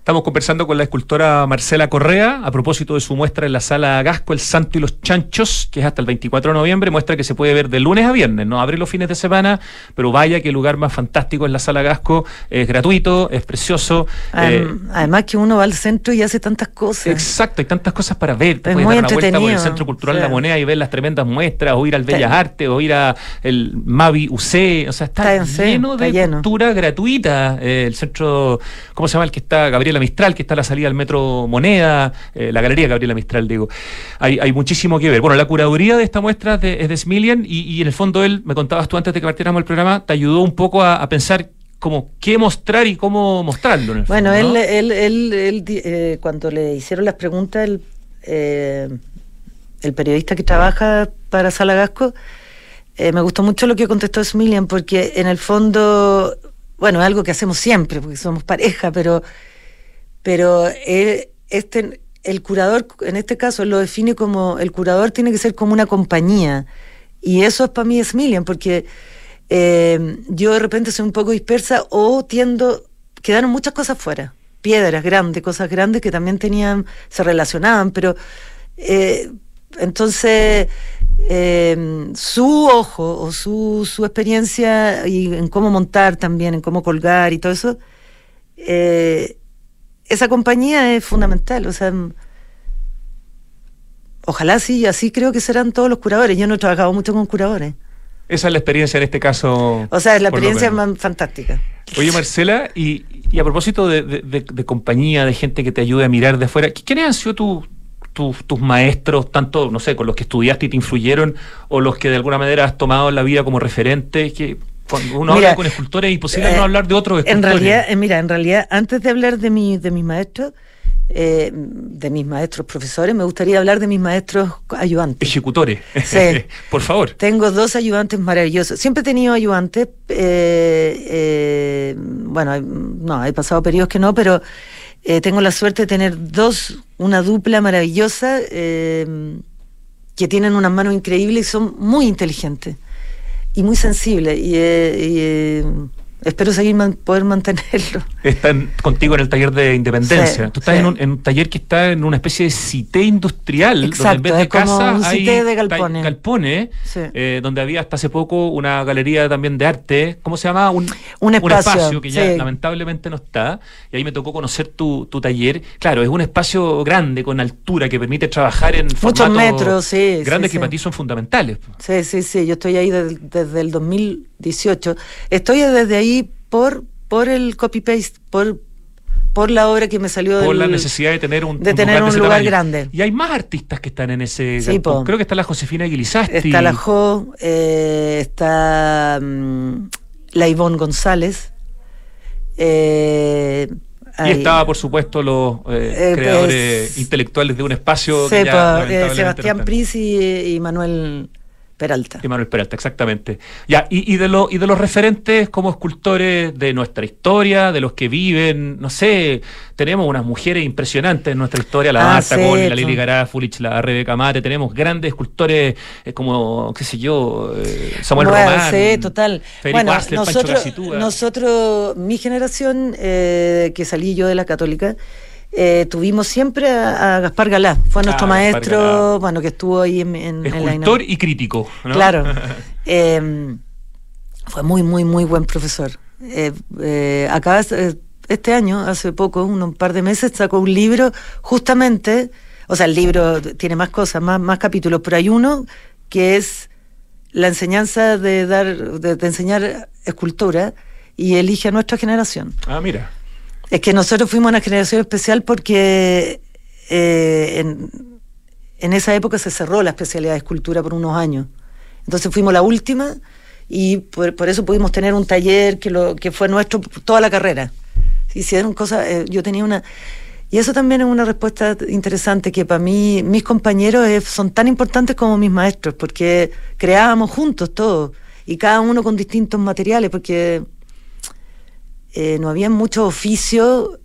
Estamos conversando con la escultora Marcela Correa a propósito de su muestra en la sala Gasco, El Santo y los Chanchos, que es hasta el 24 de noviembre, muestra que se puede ver de lunes a viernes, no abre los fines de semana, pero vaya que el lugar más fantástico es la sala Gasco, es gratuito, es precioso. Eh, además que uno va al centro y hace tantas cosas. Exacto, hay tantas cosas para ver. Te puedes dar una vuelta por el Centro Cultural La Moneda y ver las tremendas muestras, o ir al Bellas Artes, o ir al Mavi UC, o sea, está, lleno de cultura gratuita. Eh, el centro, ¿cómo se llama el que está? Gabriel la Mistral, que está a la salida del Metro Moneda, eh, la Galería Gabriela Mistral, digo. Hay, hay, muchísimo que ver. Bueno, la curaduría de esta muestra es de Smilian y, en el fondo él, me contabas tú antes de que partiéramos el programa, te ayudó un poco a, pensar como qué mostrar y cómo mostrarlo. bueno, él, él, él, eh, cuando le hicieron las preguntas, el, eh, el periodista que trabaja para Salagasco, me gustó mucho lo que contestó Smilian, porque en el fondo, bueno, es algo que hacemos siempre, porque somos pareja, pero pero este, el curador, en este caso, lo define como, el curador tiene que ser como una compañía. Y eso es para mí es porque eh, yo de repente soy un poco dispersa o tiendo, quedaron muchas cosas fuera, piedras grandes, cosas grandes que también tenían, se relacionaban, pero eh, entonces eh, su ojo o su, su experiencia y en cómo montar también, en cómo colgar y todo eso, eh, esa compañía es fundamental, o sea, mm, ojalá sí, así creo que serán todos los curadores. Yo no he trabajado mucho con curadores. Esa es la experiencia en este caso. O sea, es la experiencia más fantástica. Oye, Marcela, y, a propósito de, compañía, de gente que te ayude a mirar de afuera, ¿quiénes han sido tus maestros, tanto, no sé, con los que estudiaste y te influyeron, o los que de alguna manera has tomado en la vida como referentes? Cuando uno habla con escultores es imposible no eh, hablar de otros escultores. En realidad, eh, mira, en realidad, antes de hablar de, mi, de mis maestros, eh, de mis maestros profesores, me gustaría hablar de mis maestros ayudantes. Ejecutores. Sí. (laughs) Por favor. Tengo dos ayudantes maravillosos. Siempre he tenido ayudantes. bueno, no, he pasado periodos que no, pero tengo la suerte de tener dos, una dupla maravillosa que tienen unas manos increíbles y son muy inteligentes y muy sensible. Y, eh, espero seguir poder mantenerlo. (laughs) Están contigo en el taller de Independencia. Tú estás en, un, taller que está en una especie de cité industrial, donde en vez de casa un hay de galpones, galpones eh, donde había hasta hace poco una galería también de arte. ¿Cómo se llama? Un, un espacio, que ya lamentablemente no está. Y ahí me tocó conocer tu, tu, taller. Claro, es un espacio grande, con altura, que permite trabajar en muchos metros, sí. Grandes que para ti son fundamentales. Sí, sí, sí. Yo estoy ahí desde, desde el 2018. Estoy desde ahí por, por el copy-paste, por, por la obra que me salió Por la necesidad de tener un, de tener lugar, un lugar grande. Y hay más artistas que están en ese Creo que está la Josefina Aguilizasti. Está la Jo, eh, está mm, la Ivonne González. Eh, y estaba, por supuesto, los eh, creadores intelectuales de un espacio. que Sebastián Pris y Manuel Peralta. Y Manuel Peralta, exactamente. Ya, y, de lo, y de los referentes como escultores de nuestra historia, de los que viven, no sé, tenemos unas mujeres impresionantes en nuestra historia, la ah, Marta Cole, la Lili Garafulich, la Rebeca Mate, tenemos grandes escultores eh, como, qué sé yo, eh, Samuel Román. Sí, total. bueno, nosotros, nosotros, mi generación, eh, que salí yo de la católica, eh, tuvimos siempre a, Gaspar Galá, fue nuestro maestro, bueno, que estuvo ahí en, en, Escultor y crítico. Claro. (laughs) Em, fue muy, muy, muy buen profesor. Eh, eh, acá este año, hace poco, un par de meses, sacó un libro justamente, o sea, el libro tiene más cosas, más, más capítulos, pero hay uno que es la enseñanza de dar, de enseñar escultura y elige a nuestra generación. Ah, mira. Es que nosotros fuimos una generación especial porque eh, en, esa época se cerró la especialidad de escultura por unos años. Entonces fuimos la última y por, eso pudimos tener un taller que, fue nuestro toda la carrera. Hicieron cosas, eh, yo tenía una... Y eso también es una respuesta interesante que para mí mis compañeros son tan importantes como mis maestros, porque creábamos juntos todos y cada uno con distintos materiales, porque eh, no había muchos oficios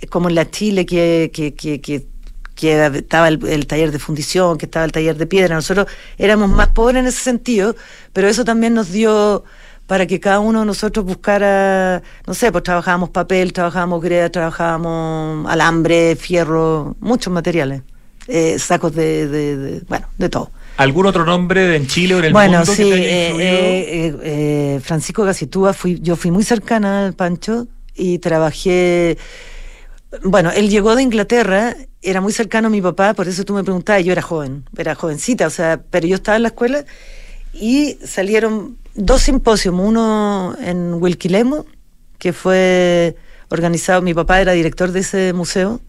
eh, como en la Chile que, que, que, que, estaba el, taller de fundición, que estaba el taller de piedra. Nosotros éramos más pobres en ese sentido, pero eso también nos dio para que cada uno de nosotros buscara, no sé, pues trabajábamos papel, trabajábamos greda, trabajábamos alambre, fierro, muchos materiales, eh, sacos de, de, bueno, de todo. ¿Algún otro nombre en Chile o en el bueno, mundo? sí, eh, eh, eh, Francisco Gacitúa, fui, yo fui muy cercana al Pancho y trabajé. Bueno, él llegó de Inglaterra, era muy cercano a mi papá, por eso tú me preguntabas, yo era joven, era jovencita, o sea, pero yo estaba en la escuela y salieron dos simposios, uno en Wilquilemo, que fue organizado, mi papá era director de ese museo,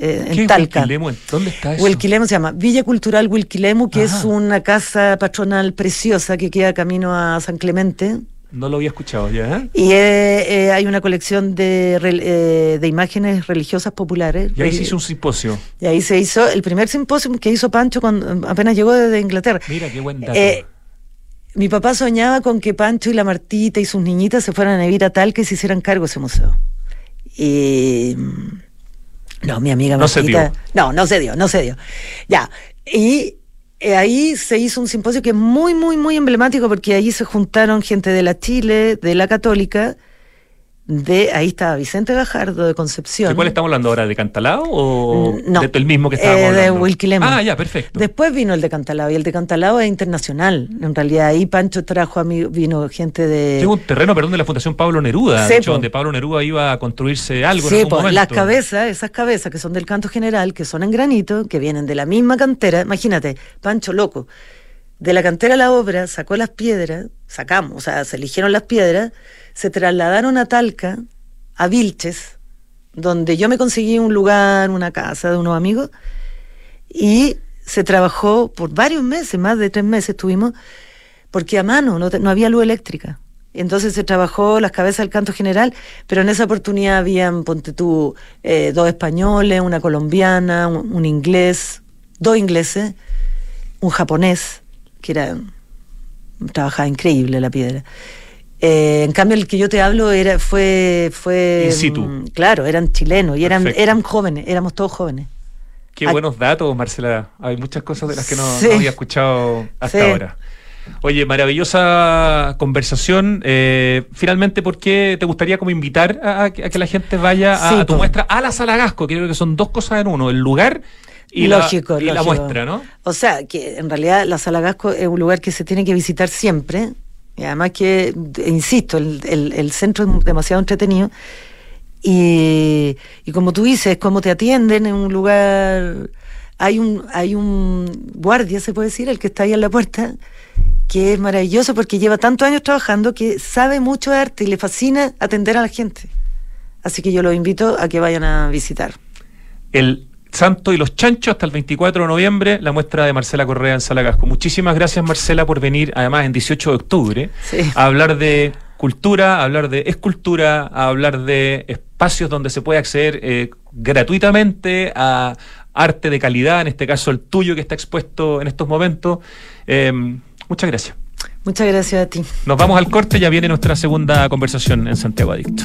eh, en Talca. Wilquilemo? ¿Dónde está eso? Wilquilemo se llama Villa Cultural Wilquilemo, que es una casa patronal preciosa que queda camino a San Clemente. No lo había escuchado ya. ¿eh? Y eh, eh, hay una colección de, de imágenes religiosas populares. Y ahí se hizo un simposio. Y ahí se hizo el primer simposio que hizo Pancho cuando apenas llegó desde Inglaterra. Mira, qué buen dato. Mi papá soñaba con que Pancho y la Martita y sus niñitas se fueran a vivir a tal que se hicieran cargo de ese museo. Y. No, mi amiga no Se dio. No, no se dio, no se dio. Ya. Y eh, ahí se hizo un simposio que es muy, muy, muy emblemático porque ahí se juntaron gente de la Chile, de la Católica, de ahí estaba Vicente Gajardo de Concepción. ¿De cuál estamos hablando ahora? ¿De Cantalao o mm, no, del mismo que estábamos eh, hablando? De Wilquilemo. Ah, ya, perfecto. Después vino el de Cantalao y el de Cantalao es internacional. En realidad ahí Pancho trajo a mí, vino gente de... Tengo un terreno, perdón, de la Fundación Pablo Neruda, de hecho, donde Pablo Neruda iba a construirse algo sí, en algún momento. las cabezas, esas cabezas que son del canto general, que son en granito, que vienen de la misma cantera. Imagínate, Pancho loco. De la cantera a la obra sacó las piedras, sacamos, o sea, se eligieron las piedras, se trasladaron a Talca, a Vilches, donde yo me conseguí un lugar, una casa de unos amigos, y se trabajó por varios meses, más de tres meses estuvimos, porque a mano no, había luz eléctrica. Entonces se trabajó las cabezas del canto general, pero en esa oportunidad habían, ponte tú, eh, dos españoles, una colombiana, un, inglés, dos ingleses, un japonés, que era, trabajaba increíble la piedra. Eh, en cambio, el que yo te hablo era fue fue In situ. Mm, claro, eran chilenos y eran eran jóvenes, éramos todos jóvenes. Qué buenos datos, Marcela. Hay muchas cosas de las que no, había escuchado hasta ahora. Oye, maravillosa conversación. Eh, finalmente, ¿por qué te gustaría como invitar a, que la gente vaya a, tu muestra a la Sala Gasco? Creo que son dos cosas en uno, el lugar y, lógico, la, y la muestra, ¿no? O sea, que en realidad la Sala Gasco es un lugar que se tiene que visitar siempre y además que, insisto, el, centro es demasiado entretenido. Y, como tú dices, cómo te atienden en un lugar. Hay un, hay un guardia, se puede decir, el que está ahí en la puerta, que es maravilloso porque lleva tantos años trabajando que sabe mucho de arte y le fascina atender a la gente. Así que yo los invito a que vayan a visitar. El Santo y los Chanchos hasta el 24 de noviembre, la muestra de Marcela Correa en Sala Casco. Muchísimas gracias Marcela por venir, además en 18 de octubre, a hablar de cultura, a hablar de escultura, a hablar de espacios donde se puede acceder eh, gratuitamente a arte de calidad, en este caso el tuyo que está expuesto en estos momentos. Em, muchas gracias. Muchas gracias a ti. Nos vamos al corte, ya viene nuestra segunda conversación en Santiago Adicto.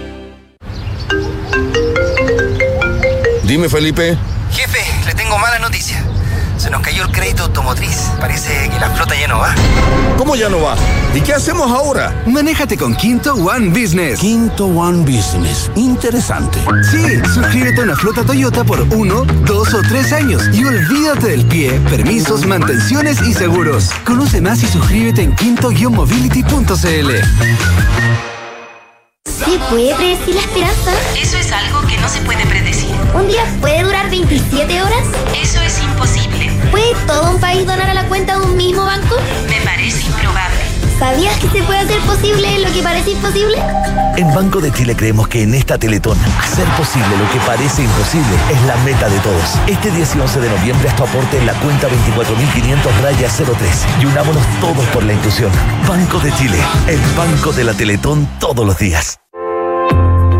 Dime, Felipe. Jefe, le tengo mala noticia. Se nos cayó el crédito automotriz. Parece que la flota ya no va. ¿Cómo ya no va? ¿Y qué hacemos ahora? Manéjate con Quinto One Business. Quinto One Business. Interesante. Sí, suscríbete a una flota Toyota por uno, dos o tres años y olvídate del pie, permisos, mantenciones y seguros. Conoce más y suscríbete en quinto-mobility.cl. ¿Se puede predecir la esperanza? Eso es algo que no se puede predecir. ¿Un día puede durar 27 horas? Eso es imposible. ¿Puede todo un país donar a la cuenta de un mismo banco? Me parece improbable. ¿Sabías que se puede hacer posible lo que parece imposible? En Banco de Chile creemos que en esta Teletón, hacer posible lo que parece imposible es la meta de todos. Este 10 y 11 de noviembre haz tu aporte en la cuenta 24.500 raya 03 y unámonos todos por la inclusión. Banco de Chile, el banco de la Teletón todos los días.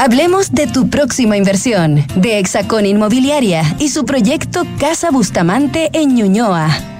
Hablemos de tu próxima inversión, de Hexacón Inmobiliaria y su proyecto Casa Bustamante en Ñuñoa.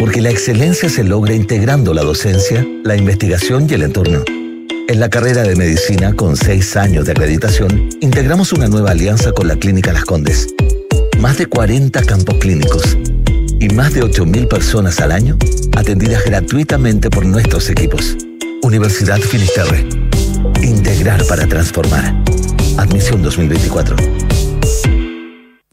Porque la excelencia se logra integrando la docencia, la investigación y el entorno. En la carrera de medicina, con seis años de acreditación, integramos una nueva alianza con la Clínica Las Condes. Más de 40 campos clínicos y más de 8.000 personas al año atendidas gratuitamente por nuestros equipos. Universidad Finisterre. Integrar para transformar. Admisión 2024.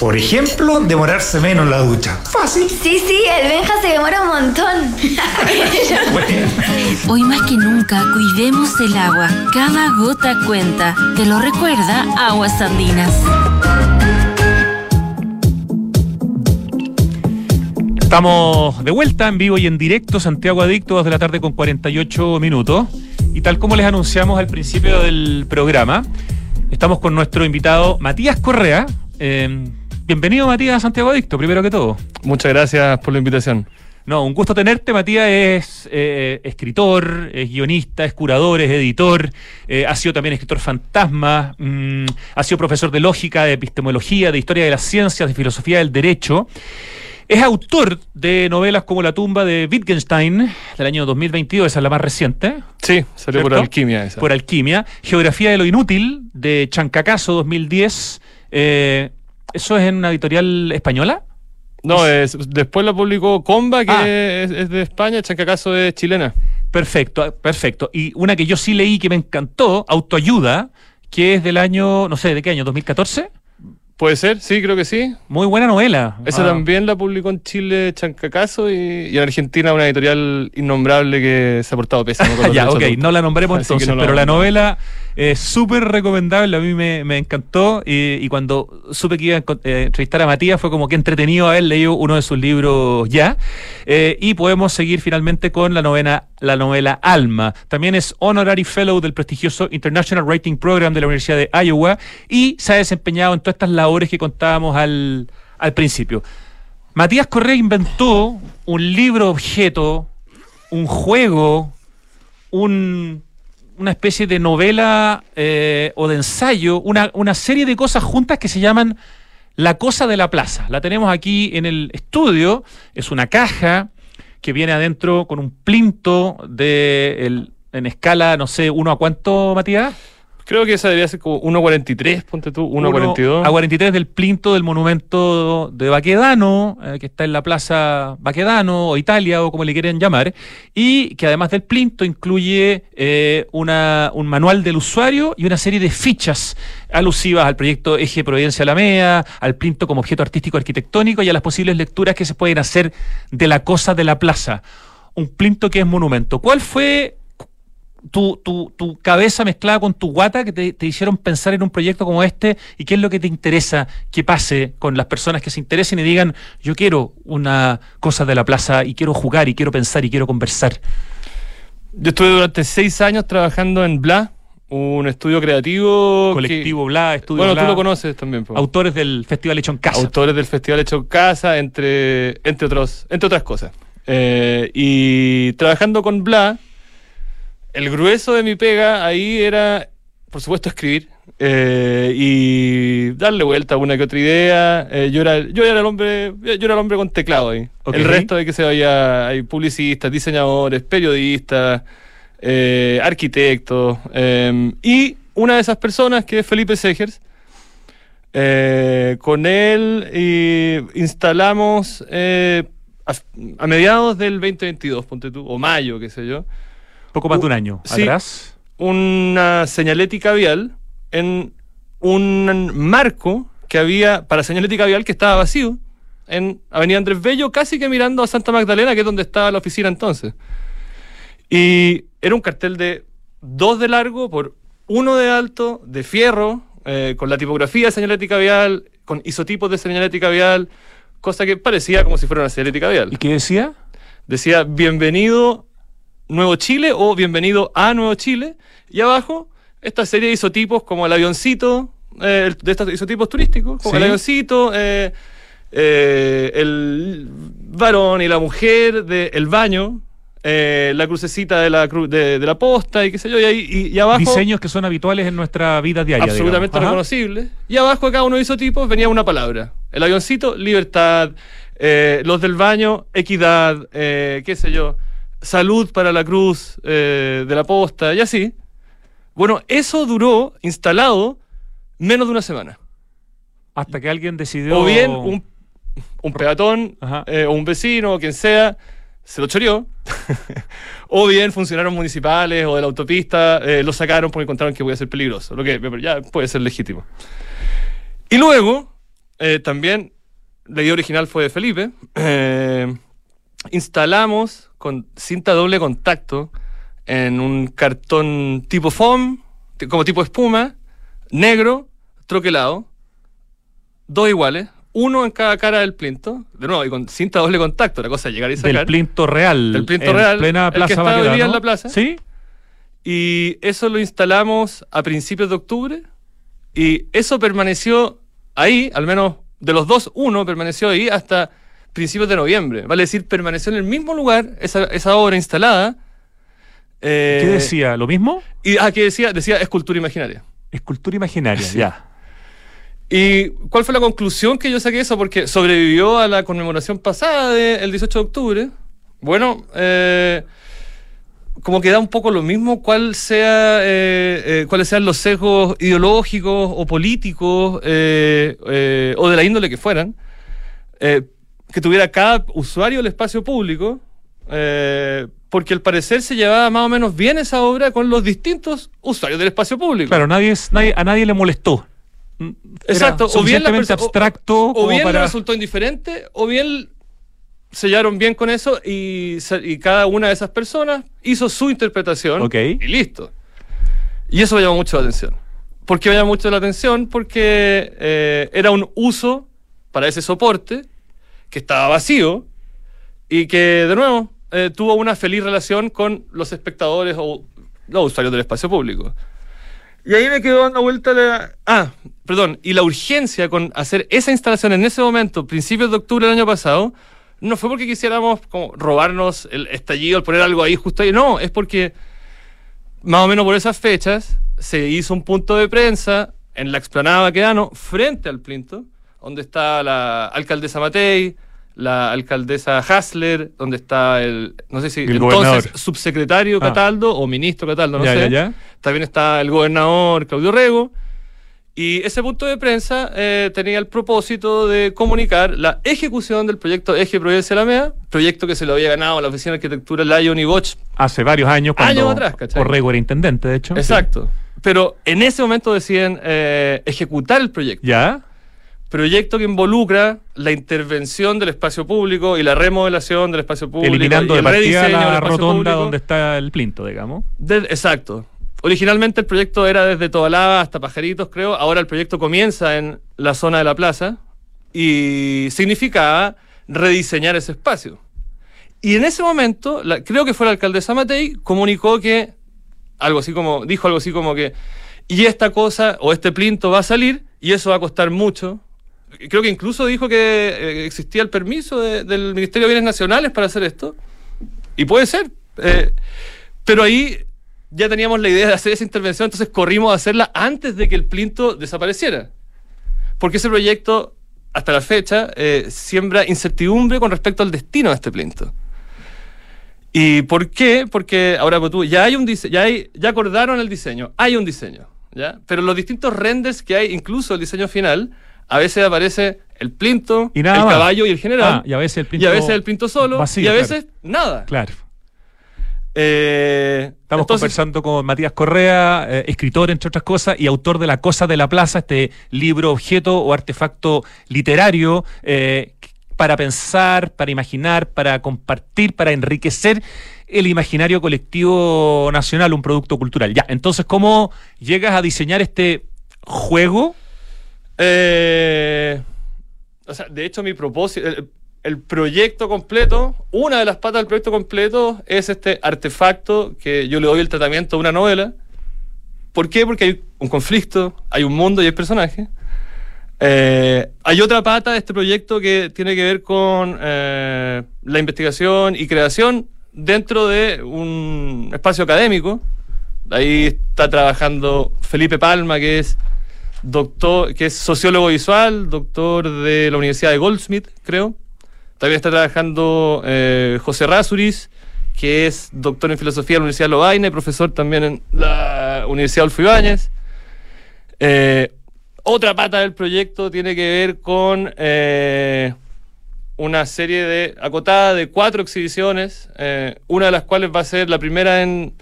Por ejemplo, demorarse menos en la ducha. Fácil. Sí, sí, el Benja se demora un montón. (laughs) Hoy más que nunca, cuidemos el agua. Cada gota cuenta. Te lo recuerda Aguas Andinas. Estamos de vuelta en vivo y en directo, Santiago Adicto, 2 de la tarde con 48 minutos. Y tal como les anunciamos al principio del programa, estamos con nuestro invitado Matías Correa. Eh, bienvenido, Matías, a Santiago Adicto, primero que todo. Muchas gracias por la invitación. No, un gusto tenerte. Matías es eh, escritor, es guionista, es curador, es editor, eh, ha sido también escritor fantasma, mmm, ha sido profesor de lógica, de epistemología, de historia de las ciencias, de filosofía del derecho. Es autor de novelas como La tumba de Wittgenstein, del año 2022, esa es la más reciente. Sí, salió por Alquimia esa. Por Alquimia. Geografía de lo inútil, de Chancacaso 2010. Eh, ¿Eso es en una editorial española? No, es, después la publicó Comba, que ah. es, es, de España, Chancacaso es chilena. Perfecto, perfecto. Y una que yo sí leí que me encantó, Autoayuda, que es del año, no sé, ¿de qué año? ¿2014? Puede ser, sí, creo que sí. Muy buena novela. Esa ah. también la publicó en Chile Chancacaso y, y, en Argentina una editorial innombrable que se ha portado pésimo. Con (laughs) ya, ok, no la nombremos entonces, no pero la novela es súper recomendable, a mí me, me encantó y, y, cuando supe que iba a eh, entrevistar a Matías fue como que entretenido haber leído uno de sus libros ya. Eh, y podemos seguir finalmente con la novena la novela Alma. También es Honorary Fellow del prestigioso International Writing Program de la Universidad de Iowa y se ha desempeñado en todas estas labores que contábamos al, al principio. Matías Correa inventó un libro objeto, un juego, un- una especie de novela eh, o de ensayo, una, una serie de cosas juntas que se llaman La Cosa de la Plaza. La tenemos aquí en el estudio, es una caja que viene adentro con un plinto de el- en escala, no sé, uno a cuánto, Matías? Creo que esa debería ser como 1.43, ponte tú, 1.42. A 43 del plinto del monumento de Baquedano, eh, que está en la plaza Baquedano o Italia o como le quieren llamar, y que además del plinto incluye eh, una, un manual del usuario y una serie de fichas alusivas al proyecto Eje Providencia Alameda, al plinto como objeto artístico arquitectónico y a las posibles lecturas que se pueden hacer de la cosa de la plaza. Un plinto que es monumento. ¿Cuál fue tu, tu, tu cabeza mezclada con tu guata que te, te hicieron pensar en un proyecto como este y qué es lo que te interesa que pase con las personas que se interesen y digan yo quiero una cosa de la plaza y quiero jugar y quiero pensar y quiero conversar. Yo estuve durante seis años trabajando en Bla, un estudio creativo. Colectivo Bla, Estudio Bueno, Bla. tú lo conoces también. po. Autores del Festival Hecho en Casa. Autores del Festival Hecho en Casa, entre, entre, otros, entre otras cosas. Eh, y trabajando con Bla, el grueso de mi pega ahí era, por supuesto, escribir eh, y darle vuelta a una que otra idea. Eh, yo, era, yo era el hombre, yo era el hombre con teclado ahí. El resto de que se vaya, hay publicistas, diseñadores, periodistas, eh, arquitectos. eh, y una de esas personas que es Felipe Segers. Con él y instalamos a, a mediados del 2022, ponte tú, o mayo, qué sé yo. Poco más de un año Sí, atrás. Una señalética vial en un marco que había para señalética vial que estaba vacío en Avenida Andrés Bello, casi que mirando a Santa Magdalena, que es donde estaba la oficina entonces. Y era un cartel de dos de largo por uno de alto, de fierro, eh, con la tipografía de señalética vial, con isotipos de señalética vial, cosa que parecía como si fuera una señalética vial. ¿Y qué decía? Decía, bienvenido Nuevo Chile o bienvenido a Nuevo Chile. Y abajo, esta serie de isotipos como el avioncito, eh, de estos isotipos turísticos, como Sí. el avioncito, eh, eh, el varón y la mujer del baño, eh, la crucecita de la, cru- de, de la posta y qué sé yo, y, ahí, y, y abajo... Diseños que son habituales en nuestra vida diaria. absolutamente reconocibles. Y abajo de cada uno de esos tipos venía una palabra. El avioncito, libertad. eh, los del baño, equidad. eh, qué sé yo. Salud para la cruz eh, de la posta y así. Bueno, eso duró instalado menos de una semana. Hasta que alguien decidió. O bien un, un peatón eh, o un vecino o quien sea se lo choreó. (laughs) o bien funcionarios municipales o de la autopista eh, lo sacaron porque encontraron que podía ser peligroso. Lo que ya puede ser legítimo. Y luego, eh, también, la idea original fue de Felipe. eh, instalamos con cinta doble contacto en un cartón tipo foam, como tipo espuma, negro, troquelado, dos iguales, uno en cada cara del plinto, de nuevo, y con cinta doble contacto, la cosa es llegar y sacar. Del plinto real. Del plinto en real. Plena el que Plaza día Baquedano. en la plaza. Sí. Y eso lo instalamos a principios de octubre. Y eso permaneció ahí, al menos de los dos, uno permaneció ahí hasta principios de noviembre. Vale decir, permaneció en el mismo lugar, esa, esa obra instalada. Eh, ¿Qué decía? ¿Lo mismo? Y, ah, ¿qué decía? Decía escultura imaginaria. Escultura imaginaria, Sí. ya. ¿Y cuál fue la conclusión que yo saqué de eso? Porque sobrevivió a la conmemoración pasada del 18 de octubre. Bueno, eh, como que da un poco lo mismo cuál sea, eh, eh, cuáles sean los sesgos ideológicos o políticos eh, eh, o de la índole que fueran, eh, que tuviera cada usuario del espacio público, eh, porque al parecer se llevaba más o menos bien esa obra con los distintos usuarios del espacio público. Claro, nadie, es- nadie, a nadie le molestó. Mm, Era Exacto, o bien la o- abstracto o bien le resultó indiferente, o bien sellaron bien con eso y, cada una de esas personas hizo su interpretación y listo. Y eso me llamó mucho la atención. ¿Por qué me llamó mucho la atención? Porque eh, era un uso para ese soporte que estaba vacío y que, de nuevo, eh, tuvo una feliz relación con los espectadores o los usuarios del espacio público. Y ahí me quedó dando vuelta la... Ah, perdón, y la urgencia con hacer esa instalación en ese momento, principios de octubre del año pasado, no fue porque quisiéramos como robarnos el estallido al poner algo ahí justo ahí, no, es porque más o menos por esas fechas se hizo un punto de prensa en la explanada Baquedano frente al Plinto, donde está la alcaldesa Matei, la alcaldesa Hasler, donde está el, no sé si El entonces gobernador. subsecretario Ah. Cataldo o ministro Cataldo, no Ya, sé. ya, ya. También está el gobernador Claudio Rego. Y ese punto de prensa eh, tenía el propósito de comunicar la ejecución del proyecto Eje Providencia Alameda, proyecto que se lo había ganado la Oficina de Arquitectura Lion y Bosch Hace varios años cuando Años atrás, era intendente, de hecho. Exacto. Pero en ese momento deciden eh, ejecutar el proyecto. ¿Ya? Proyecto que involucra la intervención del espacio público y la remodelación del espacio público. Eliminando y de el partida del la rotonda público. donde está el plinto, digamos. Exacto. Originalmente el proyecto era desde Tobalaba hasta Pajaritos, creo. Ahora el proyecto comienza en la zona de la plaza y significaba rediseñar ese espacio. Y en ese momento, la- creo que fue la alcaldesa Matei, comunicó que algo así como, dijo algo así como que, y esta cosa o este plinto va a salir y eso va a costar mucho. Creo que incluso dijo que eh, existía el permiso de- del Ministerio de Bienes Nacionales para hacer esto. Y puede ser. eh, pero ahí ya teníamos la idea de hacer esa intervención, entonces corrimos a hacerla antes de que el plinto desapareciera. Porque ese proyecto, hasta la fecha, eh, siembra incertidumbre con respecto al destino de este plinto. ¿Y por qué? Porque ahora pues, tú, ya hay un ya hay, ya acordaron el diseño, hay un diseño, ¿ya? Pero los distintos renders que hay, incluso el diseño final, a veces aparece el plinto, Y nada el más. caballo y el general. Ah, y a veces el y plinto a veces el plinto solo, vacío, y a claro. veces nada. Claro. Eh, Estamos entonces- conversando con Matías Correa, eh, escritor, entre otras cosas, y autor de La Cosa de la Plaza, este libro objeto o artefacto literario eh, para pensar, para imaginar, para compartir, para enriquecer el imaginario colectivo nacional, un producto cultural. Ya, entonces, ¿cómo llegas a diseñar este juego? Eh, o sea, de hecho, mi propósito, el, proyecto completo, una de las patas del proyecto completo es este artefacto que yo le doy el tratamiento a una novela. ¿Por qué? Porque hay un conflicto, hay un mundo y hay personajes. Eh, hay otra pata de este proyecto que tiene que ver con eh, la investigación y creación dentro de un espacio académico. Ahí está trabajando Felipe Palma, que es doctor, que es sociólogo visual, doctor de la Universidad de Goldsmith, creo. También está trabajando eh, José Rasuris, que es doctor en filosofía de la Universidad de Lovaina y profesor también en la Universidad Adolfo Ibáñez. Eh, otra pata del proyecto tiene que ver con eh, una serie de acotada de cuatro exhibiciones, una de las cuales va a ser la primera en,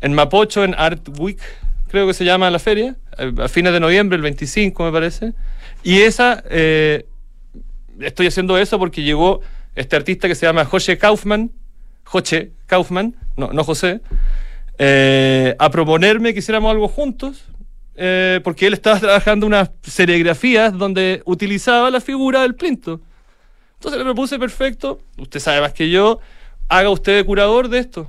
en Mapocho, en Art Week, creo que se llama la feria, a fines de noviembre, el 25 me parece. Y esa, eh, estoy haciendo eso porque llegó este artista que se llama José Kaufman, Joche Kaufman, no, no José, eh, a proponerme que hiciéramos algo juntos, eh, porque él estaba trabajando unas serigrafías donde utilizaba la figura del plinto. Entonces le propuse, perfecto, usted sabe más que yo, haga usted de curador de esto.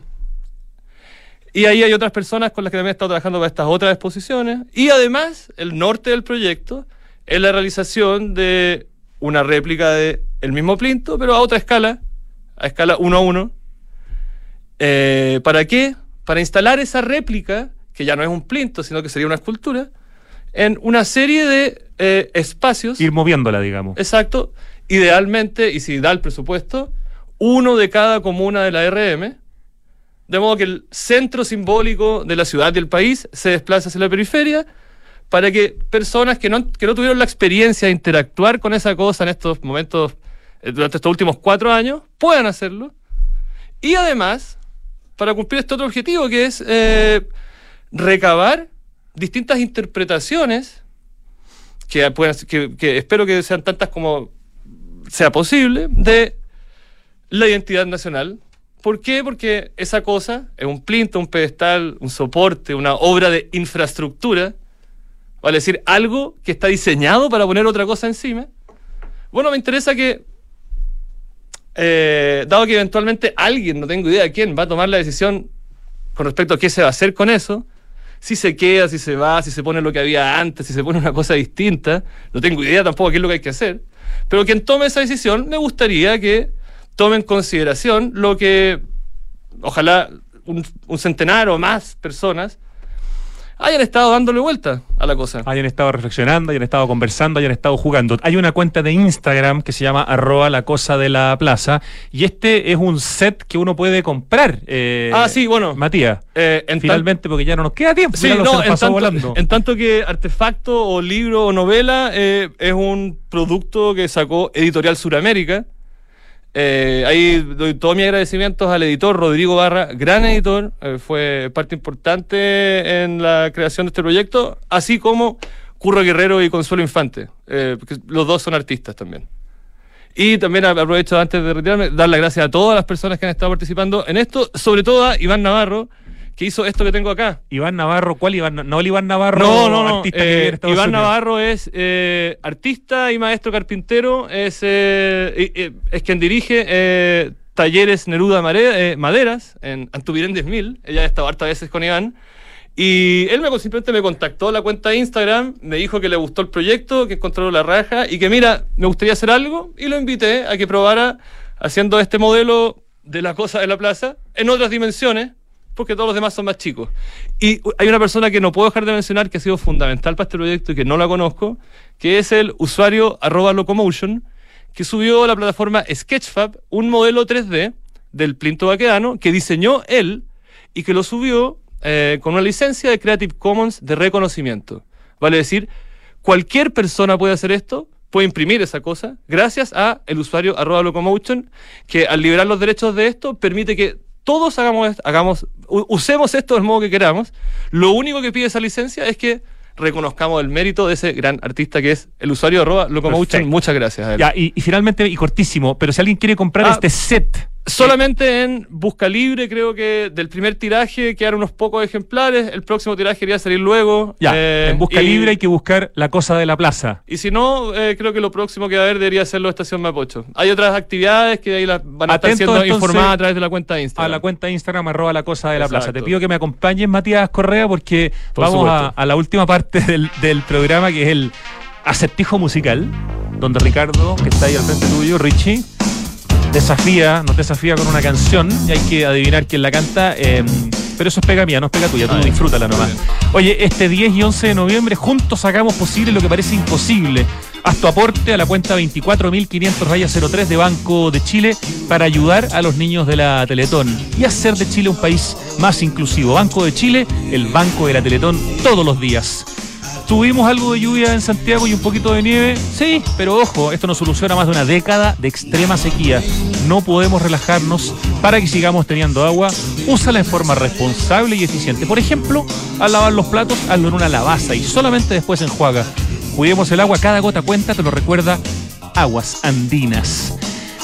Y ahí hay otras personas con las que también he estado trabajando para estas otras exposiciones. Y además, el norte del proyecto es la realización de una réplica de el mismo plinto, pero a otra escala, a escala 1 a 1. Eh, ¿Para qué? Para instalar esa réplica, que ya no es un plinto, sino que sería una escultura, en una serie de eh, espacios. Ir moviéndola, digamos. Exacto. Idealmente, y si da el presupuesto, uno de cada comuna de la RM. De modo que el centro simbólico de la ciudad y del país se desplaza hacia la periferia para que personas que no, que no tuvieron la experiencia de interactuar con esa cosa en estos momentos, eh, durante estos últimos cuatro años, puedan hacerlo. Y además, para cumplir este otro objetivo, que es eh, recabar distintas interpretaciones, que, que, que espero que sean tantas como sea posible, de la identidad nacional. ¿Por qué? Porque esa cosa es un plinto, un pedestal, un soporte, una obra de infraestructura, vale decir, algo que está diseñado para poner otra cosa encima. Bueno, me interesa que, eh, dado que eventualmente alguien, no tengo idea quién, va a tomar la decisión con respecto a qué se va a hacer con eso, Si se queda, si se va, si se pone lo que había antes, si se pone una cosa distinta, no tengo idea tampoco qué es lo que hay que hacer. Pero quien tome esa decisión, me gustaría que tome en consideración lo que, ojalá, un, un centenar o más personas hayan estado dándole vuelta a la cosa. Hayan estado reflexionando, hayan estado conversando, hayan estado jugando. Hay una cuenta de Instagram que se llama arroba la cosa de la plaza y este es un set que uno puede comprar. Eh, ah, sí, bueno. Matías. Eh, en finalmente, porque ya no nos queda tiempo. Sí, no, nos en tanto, volando. en tanto que artefacto o libro o novela eh, es un producto que sacó Editorial Suramérica. Eh, ahí doy todos mis agradecimientos al editor Rodrigo Barra, gran editor, eh, fue parte importante en la creación de este proyecto, así como Curro Guerrero y Consuelo Infante, eh, porque los dos son artistas también. Y también aprovecho antes de retirarme, dar las gracias a todas las personas que han estado participando en esto, sobre todo a Iván Navarro, que hizo esto que tengo acá. Iván Navarro, ¿cuál Iván? No el Iván Navarro, No, no, no. eh, Iván Unidos. Navarro es eh, artista y maestro carpintero. Es, eh, y- es quien dirige eh, Talleres Neruda Mare- eh, Maderas en Antubirén 10.000. Ella ha estado hartas veces con Iván. Y él me, simplemente me contactó la cuenta de Instagram, me dijo que le gustó el proyecto, que encontró la raja y que mira, me gustaría hacer algo y lo invité a que probara haciendo este modelo de la cosa de la plaza en otras dimensiones, porque todos los demás son más chicos. Y hay una persona que no puedo dejar de mencionar que ha sido fundamental para este proyecto y que no la conozco, que es el usuario arroba locomotion, que subió a la plataforma Sketchfab un modelo 3D del plinto vaquedano que diseñó él y que lo subió eh, con una licencia de Creative Commons de reconocimiento. Vale decir, cualquier persona puede hacer esto, puede imprimir esa cosa, gracias a el usuario arroba locomotion, que al liberar los derechos de esto permite que todos hagamos, hagamos usemos esto del modo que queramos. Lo único que pide esa licencia es que reconozcamos el mérito de ese gran artista que es el usuario arroba. Perfecto. Muchas gracias a él. Ya, y, y finalmente, y cortísimo, pero si alguien quiere comprar Ah, este set, Solamente en Busca Libre, creo que del primer tiraje quedaron unos pocos ejemplares. El próximo tiraje iría a salir luego. ya, Eh, en busca y- libre hay que buscar la cosa de la plaza. Y si no, eh, creo que lo próximo que va a haber debería ser la Estación Mapocho. Hay otras actividades que ahí las van a estar siendo informadas a través de la cuenta de Instagram. A la cuenta de Instagram, arroba la cosa de la plaza. Te pido que me acompañes, Matías Correa, porque Por vamos a, la última parte del, del programa, que es el acertijo musical, donde Ricardo, que está ahí al frente tuyo, Richie, desafía, nos desafía con una canción y hay que adivinar quién la canta. eh, pero eso es pega mía, no es pega tuya, tú Ah, disfrútala nomás. Oye, este 10 y 11 de noviembre juntos hagamos posible lo que parece imposible. Haz tu aporte a la cuenta 24.500 raya 03 de Banco de Chile para ayudar a los niños de la Teletón y hacer de Chile un país más inclusivo. Banco de Chile, el banco de la Teletón todos los días. Tuvimos algo de lluvia en Santiago y un poquito de nieve, sí, pero ojo, esto no soluciona más de una década de extrema sequía. No podemos relajarnos para que sigamos teniendo agua. Úsala en forma responsable y eficiente. Por ejemplo, al lavar los platos, hazlo en una lavaza y solamente después enjuaga. Cuidemos el agua, cada gota cuenta, te lo recuerda Aguas Andinas.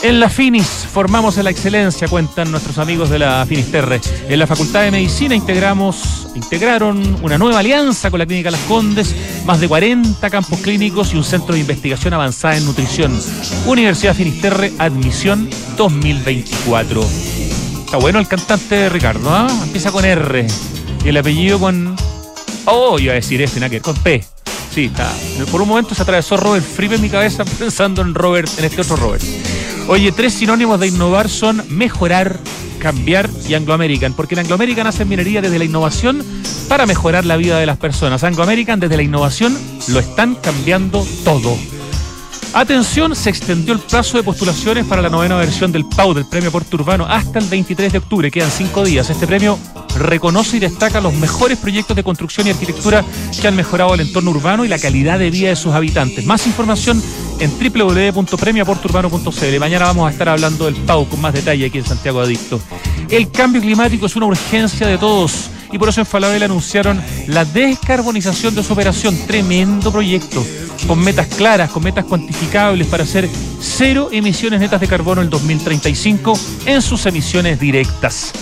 En la Finis formamos en la excelencia, cuentan nuestros amigos de la Finisterre. En la Facultad de Medicina integramos, integraron una nueva alianza con la Clínica Las Condes, más de 40 campos clínicos y un centro de investigación avanzada en nutrición. Universidad Finisterre, admisión 2024. Está bueno el cantante Ricardo, ¿ah? Empieza con R. Y el apellido con. Oh, iba a decir F, nada que con P. Sí, está. Por un momento se atravesó Robert Fripp en mi cabeza (laughs) pensando en Robert, en este otro Robert. Oye, tres sinónimos de innovar son mejorar, cambiar y Anglo American, porque en Anglo American hacen minería desde la innovación para mejorar la vida de las personas. Anglo American desde la innovación lo están cambiando todo. Atención, se extendió el plazo de postulaciones para la novena versión del PAU, del Premio Puerto Urbano, hasta el 23 de octubre. Quedan cinco días. Este premio reconoce y destaca los mejores proyectos de construcción y arquitectura que han mejorado el entorno urbano y la calidad de vida de sus habitantes. Más información en www.premiaporturbano.cl. Mañana vamos a estar hablando del PAU con más detalle aquí en Santiago Adicto. El cambio climático es una urgencia de todos y por eso en Falabella anunciaron la descarbonización de su operación. Tremendo proyecto, con metas claras, con metas cuantificables para hacer cero emisiones netas de carbono en 2035 en sus emisiones directas.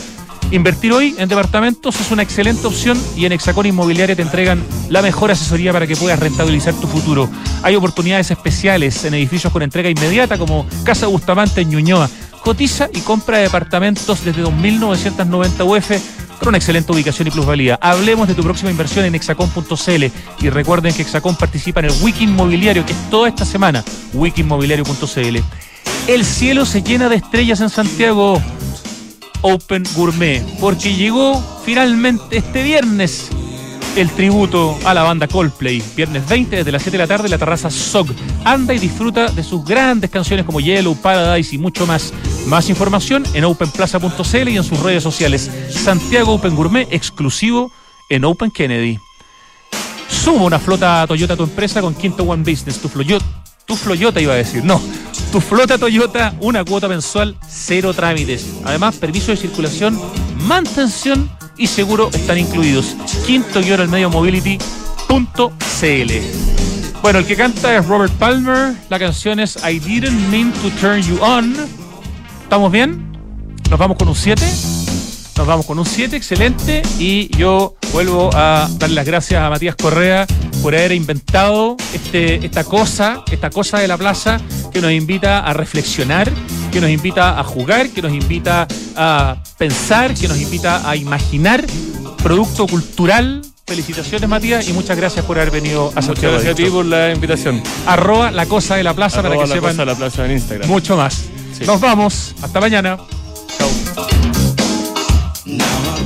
Invertir hoy en departamentos es una excelente opción y en Hexacón Inmobiliaria te entregan la mejor asesoría para que puedas rentabilizar tu futuro. Hay oportunidades especiales en edificios con entrega inmediata como Casa Bustamante en Ñuñoa. Cotiza y compra de departamentos desde 2.990 UF con una excelente ubicación y plusvalía. Hablemos de tu próxima inversión en hexacom.cl y recuerden que Hexacom participa en el Wiki Inmobiliario, que es toda esta semana, wikinmobiliario.cl. El cielo se llena de estrellas en Santiago Open Gourmet, porque llegó finalmente este viernes el tributo a la banda Coldplay. Viernes 20 desde las 7 de la tarde en la terraza SOG. Anda y disfruta de sus grandes canciones como Yellow, Paradise y mucho más. Más información en openplaza.cl y en sus redes sociales. Santiago Open Gourmet exclusivo en Open Kennedy. Suma una flota Toyota a tu empresa con Quinto One Business. Tu Floyota, tu Floyota iba a decir, no. Tu flota Toyota, una cuota mensual, cero trámites. Además, permiso de circulación, mantención y seguro están incluidos. Quinto guion al medio mobility.cl. Bueno, el que canta es Robert Palmer. La canción es I Didn't Mean to Turn You On. ¿Estamos bien? Nos vamos con un 7. Nos vamos con un 7, excelente. Y yo vuelvo a darle las gracias a Matías Correa por haber inventado este, esta cosa, esta cosa de la plaza que nos invita a reflexionar, que nos invita a jugar, que nos invita a pensar, que nos invita a imaginar producto cultural. Felicitaciones, Matías, y muchas gracias por haber venido a Santiago. Muchas gracias a ti por la invitación. Arroba la cosa de la plaza Arroba para que la sepan cosa de la plaza en Instagram. mucho más. Sí. Nos vamos. Hasta mañana. Now I'm